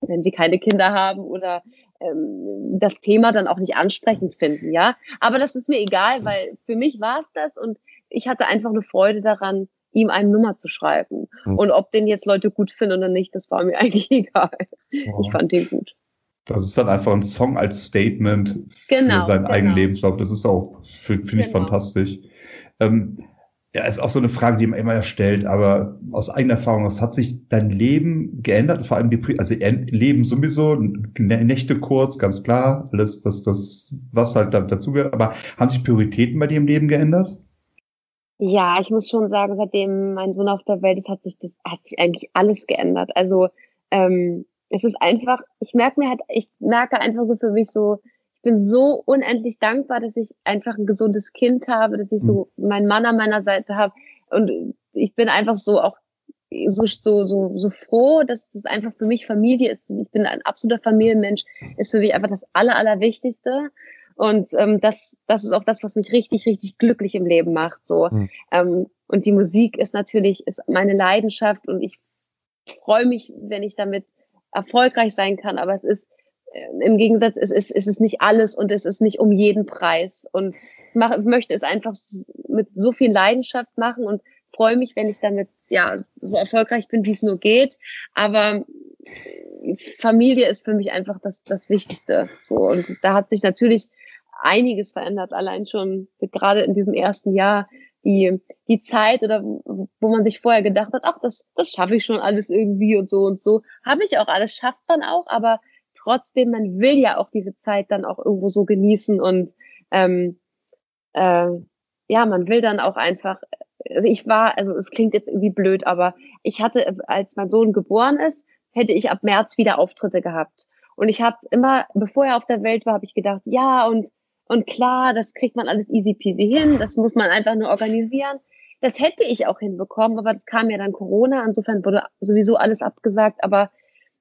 [SPEAKER 4] wenn sie keine Kinder haben oder ähm, das Thema dann auch nicht ansprechend finden, ja. Aber das ist mir egal, weil für mich war es das und ich hatte einfach eine Freude daran, ihm eine Nummer zu schreiben. Mhm. Und ob den jetzt Leute gut finden oder nicht, das war mir *laughs* eigentlich egal. Oh. Ich fand den gut.
[SPEAKER 3] Das ist dann einfach ein Song als Statement genau, für seinen genau. eigenen Lebenslauf. Das ist auch, finde find ich genau. fantastisch. Ähm, ja, ist auch so eine Frage, die man immer stellt, aber aus eigener Erfahrung, was hat sich dein Leben geändert? Vor allem die, also Leben sowieso, Nächte kurz, ganz klar, alles, das, das, was halt dazu gehört, aber haben sich Prioritäten bei dir im Leben geändert?
[SPEAKER 4] Ja, ich muss schon sagen, seitdem mein Sohn auf der Welt ist, hat sich das, hat sich eigentlich alles geändert. Also, ähm, es ist einfach, ich merke mir halt, ich merke einfach so für mich so, bin so unendlich dankbar, dass ich einfach ein gesundes Kind habe, dass ich so mhm. meinen Mann an meiner Seite habe und ich bin einfach so auch so, so, so, so froh, dass das einfach für mich Familie ist. Ich bin ein absoluter Familienmensch, ist für mich einfach das Aller, Allerwichtigste. Und ähm, das, das ist auch das, was mich richtig, richtig glücklich im Leben macht. So. Mhm. Ähm, und die Musik ist natürlich ist meine Leidenschaft und ich freue mich, wenn ich damit erfolgreich sein kann, aber es ist im Gegensatz, es ist, es ist nicht alles und es ist nicht um jeden Preis. Und ich möchte es einfach mit so viel Leidenschaft machen und freue mich, wenn ich damit ja so erfolgreich bin, wie es nur geht. Aber Familie ist für mich einfach das, das Wichtigste. So und da hat sich natürlich einiges verändert, allein schon gerade in diesem ersten Jahr die, die Zeit oder wo man sich vorher gedacht hat, ach, das, das schaffe ich schon alles irgendwie und so und so. Habe ich auch alles, schafft man auch, aber trotzdem, man will ja auch diese Zeit dann auch irgendwo so genießen und ähm, äh, ja, man will dann auch einfach, also ich war, also es klingt jetzt irgendwie blöd, aber ich hatte, als mein Sohn geboren ist, hätte ich ab März wieder Auftritte gehabt. Und ich habe immer, bevor er auf der Welt war, habe ich gedacht, ja, und und klar, das kriegt man alles easy peasy hin, das muss man einfach nur organisieren. Das hätte ich auch hinbekommen, aber das kam ja dann Corona, insofern wurde sowieso alles abgesagt, aber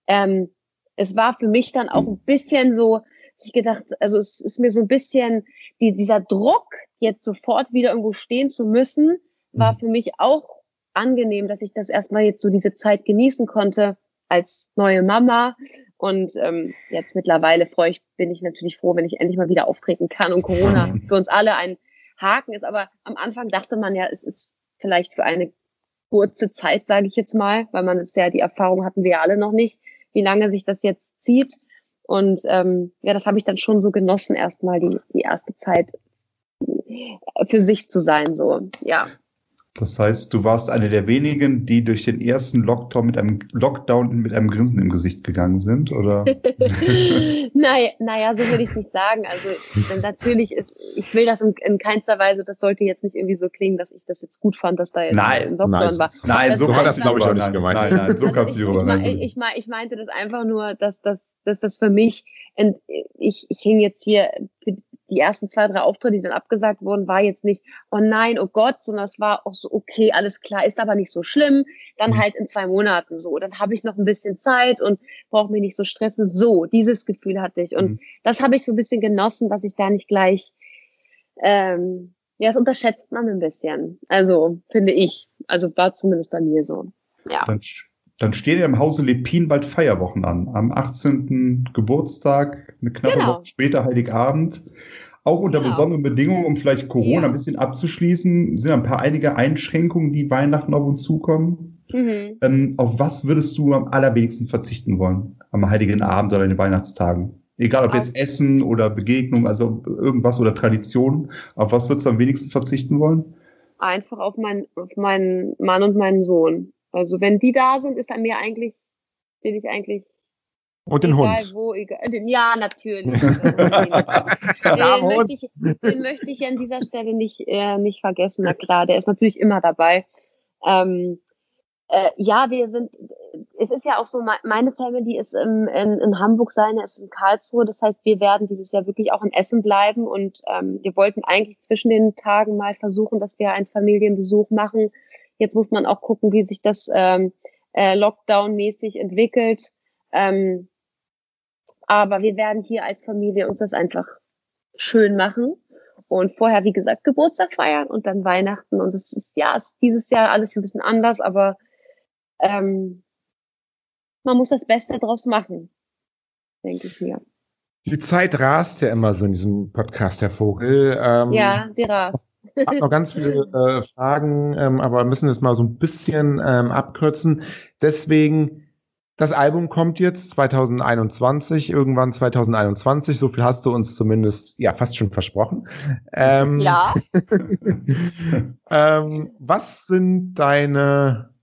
[SPEAKER 4] ähm, es war für mich dann auch ein bisschen so, ich gedacht, also es ist mir so ein bisschen die, dieser Druck, jetzt sofort wieder irgendwo stehen zu müssen, war mhm. für mich auch angenehm, dass ich das erstmal jetzt so diese Zeit genießen konnte als neue Mama und ähm, jetzt mittlerweile freue ich, bin ich natürlich froh, wenn ich endlich mal wieder auftreten kann und Corona *laughs* für uns alle ein Haken ist. Aber am Anfang dachte man ja, es ist vielleicht für eine kurze Zeit, sage ich jetzt mal, weil man es ja, die Erfahrung hatten wir ja alle noch nicht, wie lange sich das jetzt zieht. Und ähm, ja, das habe ich dann schon so genossen, erstmal die, die erste Zeit für sich zu sein. So, ja.
[SPEAKER 3] Das heißt, du warst eine der wenigen, die durch den ersten Lockdown mit einem Lockdown mit einem Grinsen im Gesicht gegangen sind, oder? *laughs*
[SPEAKER 4] naja, naja, so würde ich es nicht sagen. Also natürlich ist, ich will das in, in keinster Weise, das sollte jetzt nicht irgendwie so klingen, dass ich das jetzt gut fand, dass da jetzt
[SPEAKER 3] nein,
[SPEAKER 4] ein Lockdown
[SPEAKER 3] nein,
[SPEAKER 4] war.
[SPEAKER 3] Nein, das so war das glaube ich auch nicht gemeint. Nein, nein, so kannst du
[SPEAKER 4] also ich, ich, ich, ich meinte das einfach nur, dass, dass, dass das für mich, und ich, ich hing jetzt hier die ersten zwei, drei Auftritte, die dann abgesagt wurden, war jetzt nicht, oh nein, oh Gott, sondern es war auch so, okay, alles klar, ist aber nicht so schlimm. Dann mhm. halt in zwei Monaten so. Dann habe ich noch ein bisschen Zeit und brauche mich nicht so stressen. So, dieses Gefühl hatte ich. Und mhm. das habe ich so ein bisschen genossen, dass ich da nicht gleich, ähm, ja, das unterschätzt man ein bisschen. Also, finde ich. Also war zumindest bei mir so. Ja.
[SPEAKER 3] Dann, dann stehen ja im Hause Lepin bald Feierwochen an. Am 18. Geburtstag, eine knappe genau. Woche später Heiligabend. Auch unter genau. besonderen Bedingungen, um vielleicht Corona ja. ein bisschen abzuschließen, sind ein paar einige Einschränkungen, die Weihnachten auf uns zukommen. Mhm. Ähm, auf was würdest du am allerwenigsten verzichten wollen? Am Heiligen Abend oder in den Weihnachtstagen? Egal ob jetzt Essen oder Begegnung, also irgendwas oder Tradition. Auf was würdest du am wenigsten verzichten wollen?
[SPEAKER 4] Einfach auf, mein, auf meinen Mann und meinen Sohn. Also wenn die da sind, ist an mir eigentlich, bin ich eigentlich
[SPEAKER 2] Und den egal Hund. Wo,
[SPEAKER 4] egal, ja, natürlich. *laughs* den, möchte ich, den möchte ich an dieser Stelle nicht, äh, nicht vergessen. Na klar, der ist natürlich immer dabei. Ähm, äh, ja, wir sind, es ist ja auch so, meine Family ist im, in, in Hamburg, seine ist in Karlsruhe. Das heißt, wir werden dieses Jahr wirklich auch in Essen bleiben und ähm, wir wollten eigentlich zwischen den Tagen mal versuchen, dass wir einen Familienbesuch machen. Jetzt muss man auch gucken, wie sich das ähm, äh, Lockdown-mäßig entwickelt. Ähm, aber wir werden hier als Familie uns das einfach schön machen und vorher, wie gesagt, Geburtstag feiern und dann Weihnachten. Und es ist ja, es ist dieses Jahr alles ein bisschen anders, aber ähm, man muss das Beste draus machen, denke ich mir.
[SPEAKER 2] Die Zeit rast ja immer so in diesem Podcast, Herr Vogel.
[SPEAKER 4] Ähm, ja, sie rast.
[SPEAKER 2] Ich habe noch ganz viele äh, Fragen, ähm, aber müssen es mal so ein bisschen ähm, abkürzen. Deswegen, das Album kommt jetzt 2021, irgendwann 2021. So viel hast du uns zumindest ja fast schon versprochen.
[SPEAKER 4] Ähm, ja. *laughs*
[SPEAKER 2] ähm, was sind deine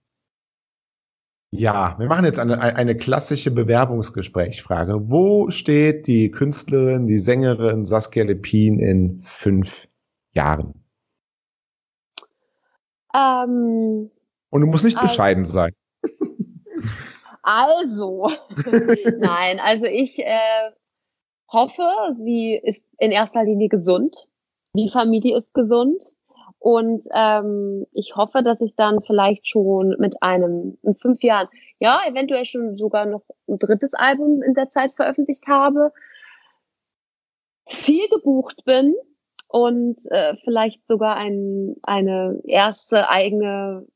[SPEAKER 2] ja, wir machen jetzt eine, eine klassische Bewerbungsgesprächsfrage. Wo steht die Künstlerin, die Sängerin Saskia Lepin in fünf Jahren?
[SPEAKER 4] Ähm,
[SPEAKER 2] Und du musst nicht also, bescheiden sein.
[SPEAKER 4] Also, *laughs* nein, also ich äh, hoffe, sie ist in erster Linie gesund. Die Familie ist gesund. Und ähm, ich hoffe, dass ich dann vielleicht schon mit einem in fünf Jahren, ja, eventuell schon sogar noch ein drittes Album in der Zeit veröffentlicht habe, viel gebucht bin und äh, vielleicht sogar ein, eine erste eigene,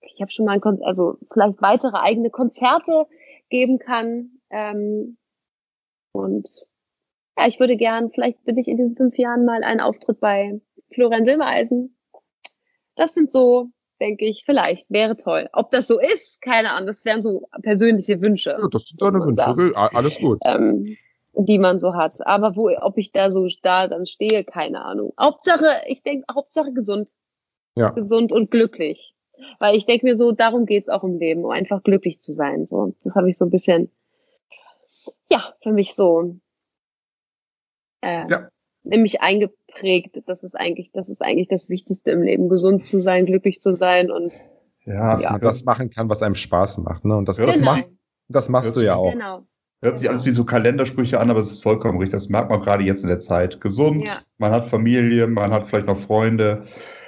[SPEAKER 4] ich habe schon mal ein Kon also vielleicht weitere eigene Konzerte geben kann. Ähm, und ja, ich würde gern, vielleicht bin ich in diesen fünf Jahren mal einen Auftritt bei Florian Silbereisen das sind so, denke ich, vielleicht, wäre toll. Ob das so ist, keine Ahnung, das wären so persönliche Wünsche.
[SPEAKER 2] Ja, das sind deine Wünsche, sagen. alles gut.
[SPEAKER 4] Ähm, die man so hat. Aber wo, ob ich da so da dann stehe, keine Ahnung. Hauptsache, ich denke, Hauptsache gesund. Ja. Gesund und glücklich. Weil ich denke mir so, darum geht's auch im Leben, um einfach glücklich zu sein. So, das habe ich so ein bisschen, ja, für mich so äh, ja. nämlich eingebaut prägt. Das ist eigentlich, das ist eigentlich das Wichtigste im Leben, gesund zu sein, glücklich zu sein und
[SPEAKER 2] ja, dass ja. man das machen kann, was einem Spaß macht. Ne? Und das, genau. das machst, das machst du ja auch. Genau.
[SPEAKER 3] Hört sich alles wie so Kalendersprüche an, aber es ist vollkommen richtig. Das merkt man gerade jetzt in der Zeit. Gesund, ja. man hat Familie, man hat vielleicht noch Freunde.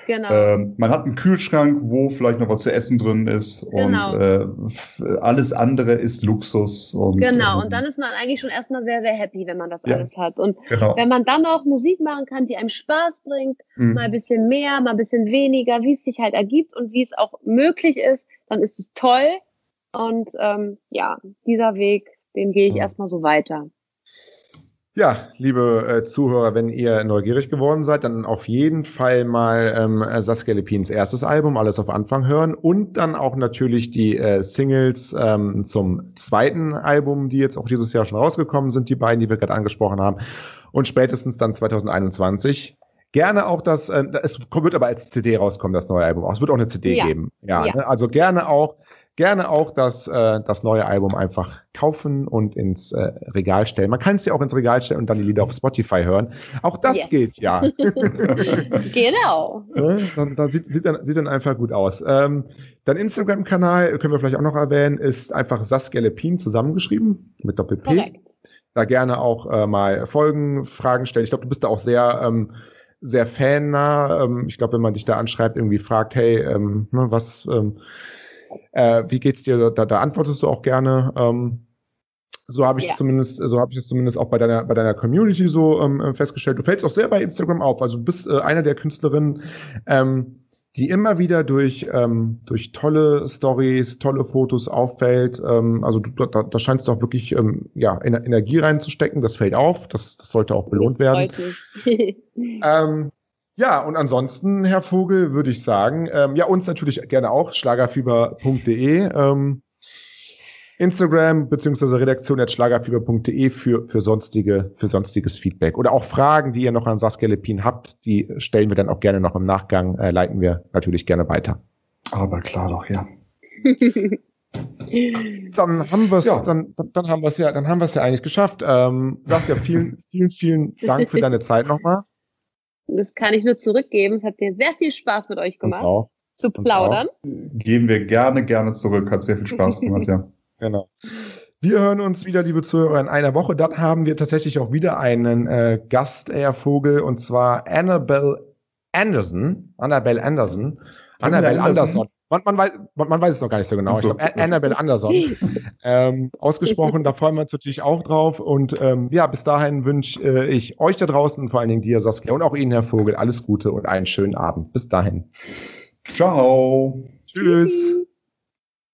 [SPEAKER 3] Genau. Ähm, man hat einen Kühlschrank, wo vielleicht noch was zu essen drin ist genau. und äh, alles andere ist Luxus. Und,
[SPEAKER 4] genau, ähm, und dann ist man eigentlich schon erstmal sehr, sehr happy, wenn man das ja. alles hat. Und genau. wenn man dann auch Musik machen kann, die einem Spaß bringt, mhm. mal ein bisschen mehr, mal ein bisschen weniger, wie es sich halt ergibt und wie es auch möglich ist, dann ist es toll. Und ähm, ja, dieser Weg, den gehe ich mhm. erstmal so weiter.
[SPEAKER 2] Ja, liebe äh, Zuhörer, wenn ihr neugierig geworden seid, dann auf jeden Fall mal ähm, Saskia Lepins erstes Album, alles auf Anfang hören und dann auch natürlich die äh, Singles ähm, zum zweiten Album, die jetzt auch dieses Jahr schon rausgekommen sind, die beiden, die wir gerade angesprochen haben. Und spätestens dann 2021 gerne auch das, äh, es wird aber als CD rauskommen, das neue Album. Es wird auch eine CD ja. geben. Ja, ja. Ne? also gerne auch gerne auch das, äh, das neue Album einfach kaufen und ins äh, Regal stellen. Man kann es ja auch ins Regal stellen und dann die Lieder auf Spotify hören. Auch das yes. geht ja. *laughs* *laughs*
[SPEAKER 4] genau.
[SPEAKER 2] Ja, dann, dann sieht, sieht, dann, sieht dann einfach gut aus. Ähm, dein Instagram-Kanal, können wir vielleicht auch noch erwähnen, ist einfach Saskia Lepin zusammengeschrieben mit Doppel-P. Korrekt. Da gerne auch äh, mal Folgen, Fragen stellen. Ich glaube, du bist da auch sehr ähm, sehr fannah. Ähm, ich glaube, wenn man dich da anschreibt, irgendwie fragt, hey, ähm, ne, was, ähm, äh, wie geht's dir? Da, da antwortest du auch gerne. Ähm, so habe ich ja. zumindest, so habe ich es zumindest auch bei deiner bei deiner Community so ähm, festgestellt. Du fällst auch sehr bei Instagram auf. Also du bist äh, einer der Künstlerinnen, ähm, die immer wieder durch ähm, durch tolle Stories, tolle Fotos auffällt. Ähm, also du, da, da scheinst du auch wirklich ähm, ja Energie reinzustecken. Das fällt auf. Das, das sollte auch belohnt werden. *laughs* ähm, ja, und ansonsten, Herr Vogel, würde ich sagen, ähm, ja, uns natürlich gerne auch, schlagerfieber.de, ähm, Instagram beziehungsweise redaktion.schlagerfieber.de für, für, sonstige, für sonstiges Feedback. Oder auch Fragen, die ihr noch an Saskia Lepin habt, die stellen wir dann auch gerne noch im Nachgang, äh, leiten wir natürlich gerne weiter.
[SPEAKER 3] Aber klar doch, ja. *laughs*
[SPEAKER 2] Dann haben wir es, ja. dann, dann haben wir es ja, dann haben wir es ja eigentlich geschafft. Ähm, sag ja vielen, vielen, vielen Dank für deine Zeit nochmal.
[SPEAKER 4] Das kann ich nur zurückgeben. Es hat mir sehr viel Spaß mit euch gemacht. Auch. Zu plaudern.
[SPEAKER 3] Geben wir gerne, gerne zurück. Hat sehr viel Spaß *laughs* gemacht, ja.
[SPEAKER 2] Genau. Wir hören uns wieder, liebe Zuhörer, in einer Woche. Dann haben wir tatsächlich auch wieder einen äh, Gast, Herr Vogel, und zwar Annabelle Anderson. Annabelle Anderson. Annabelle Anderson. Man, man, weiß, man, man, weiß es noch gar nicht so genau. So, ich glaube, Annabelle Anderson. *laughs* ähm, ausgesprochen, da freuen wir uns natürlich auch drauf. Und ähm, ja, bis dahin wünsche äh, ich euch da draußen und vor allen Dingen dir, Saskia, und auch Ihnen, Herr Vogel, alles Gute und einen schönen Abend. Bis dahin.
[SPEAKER 3] Ciao.
[SPEAKER 2] Tschüss.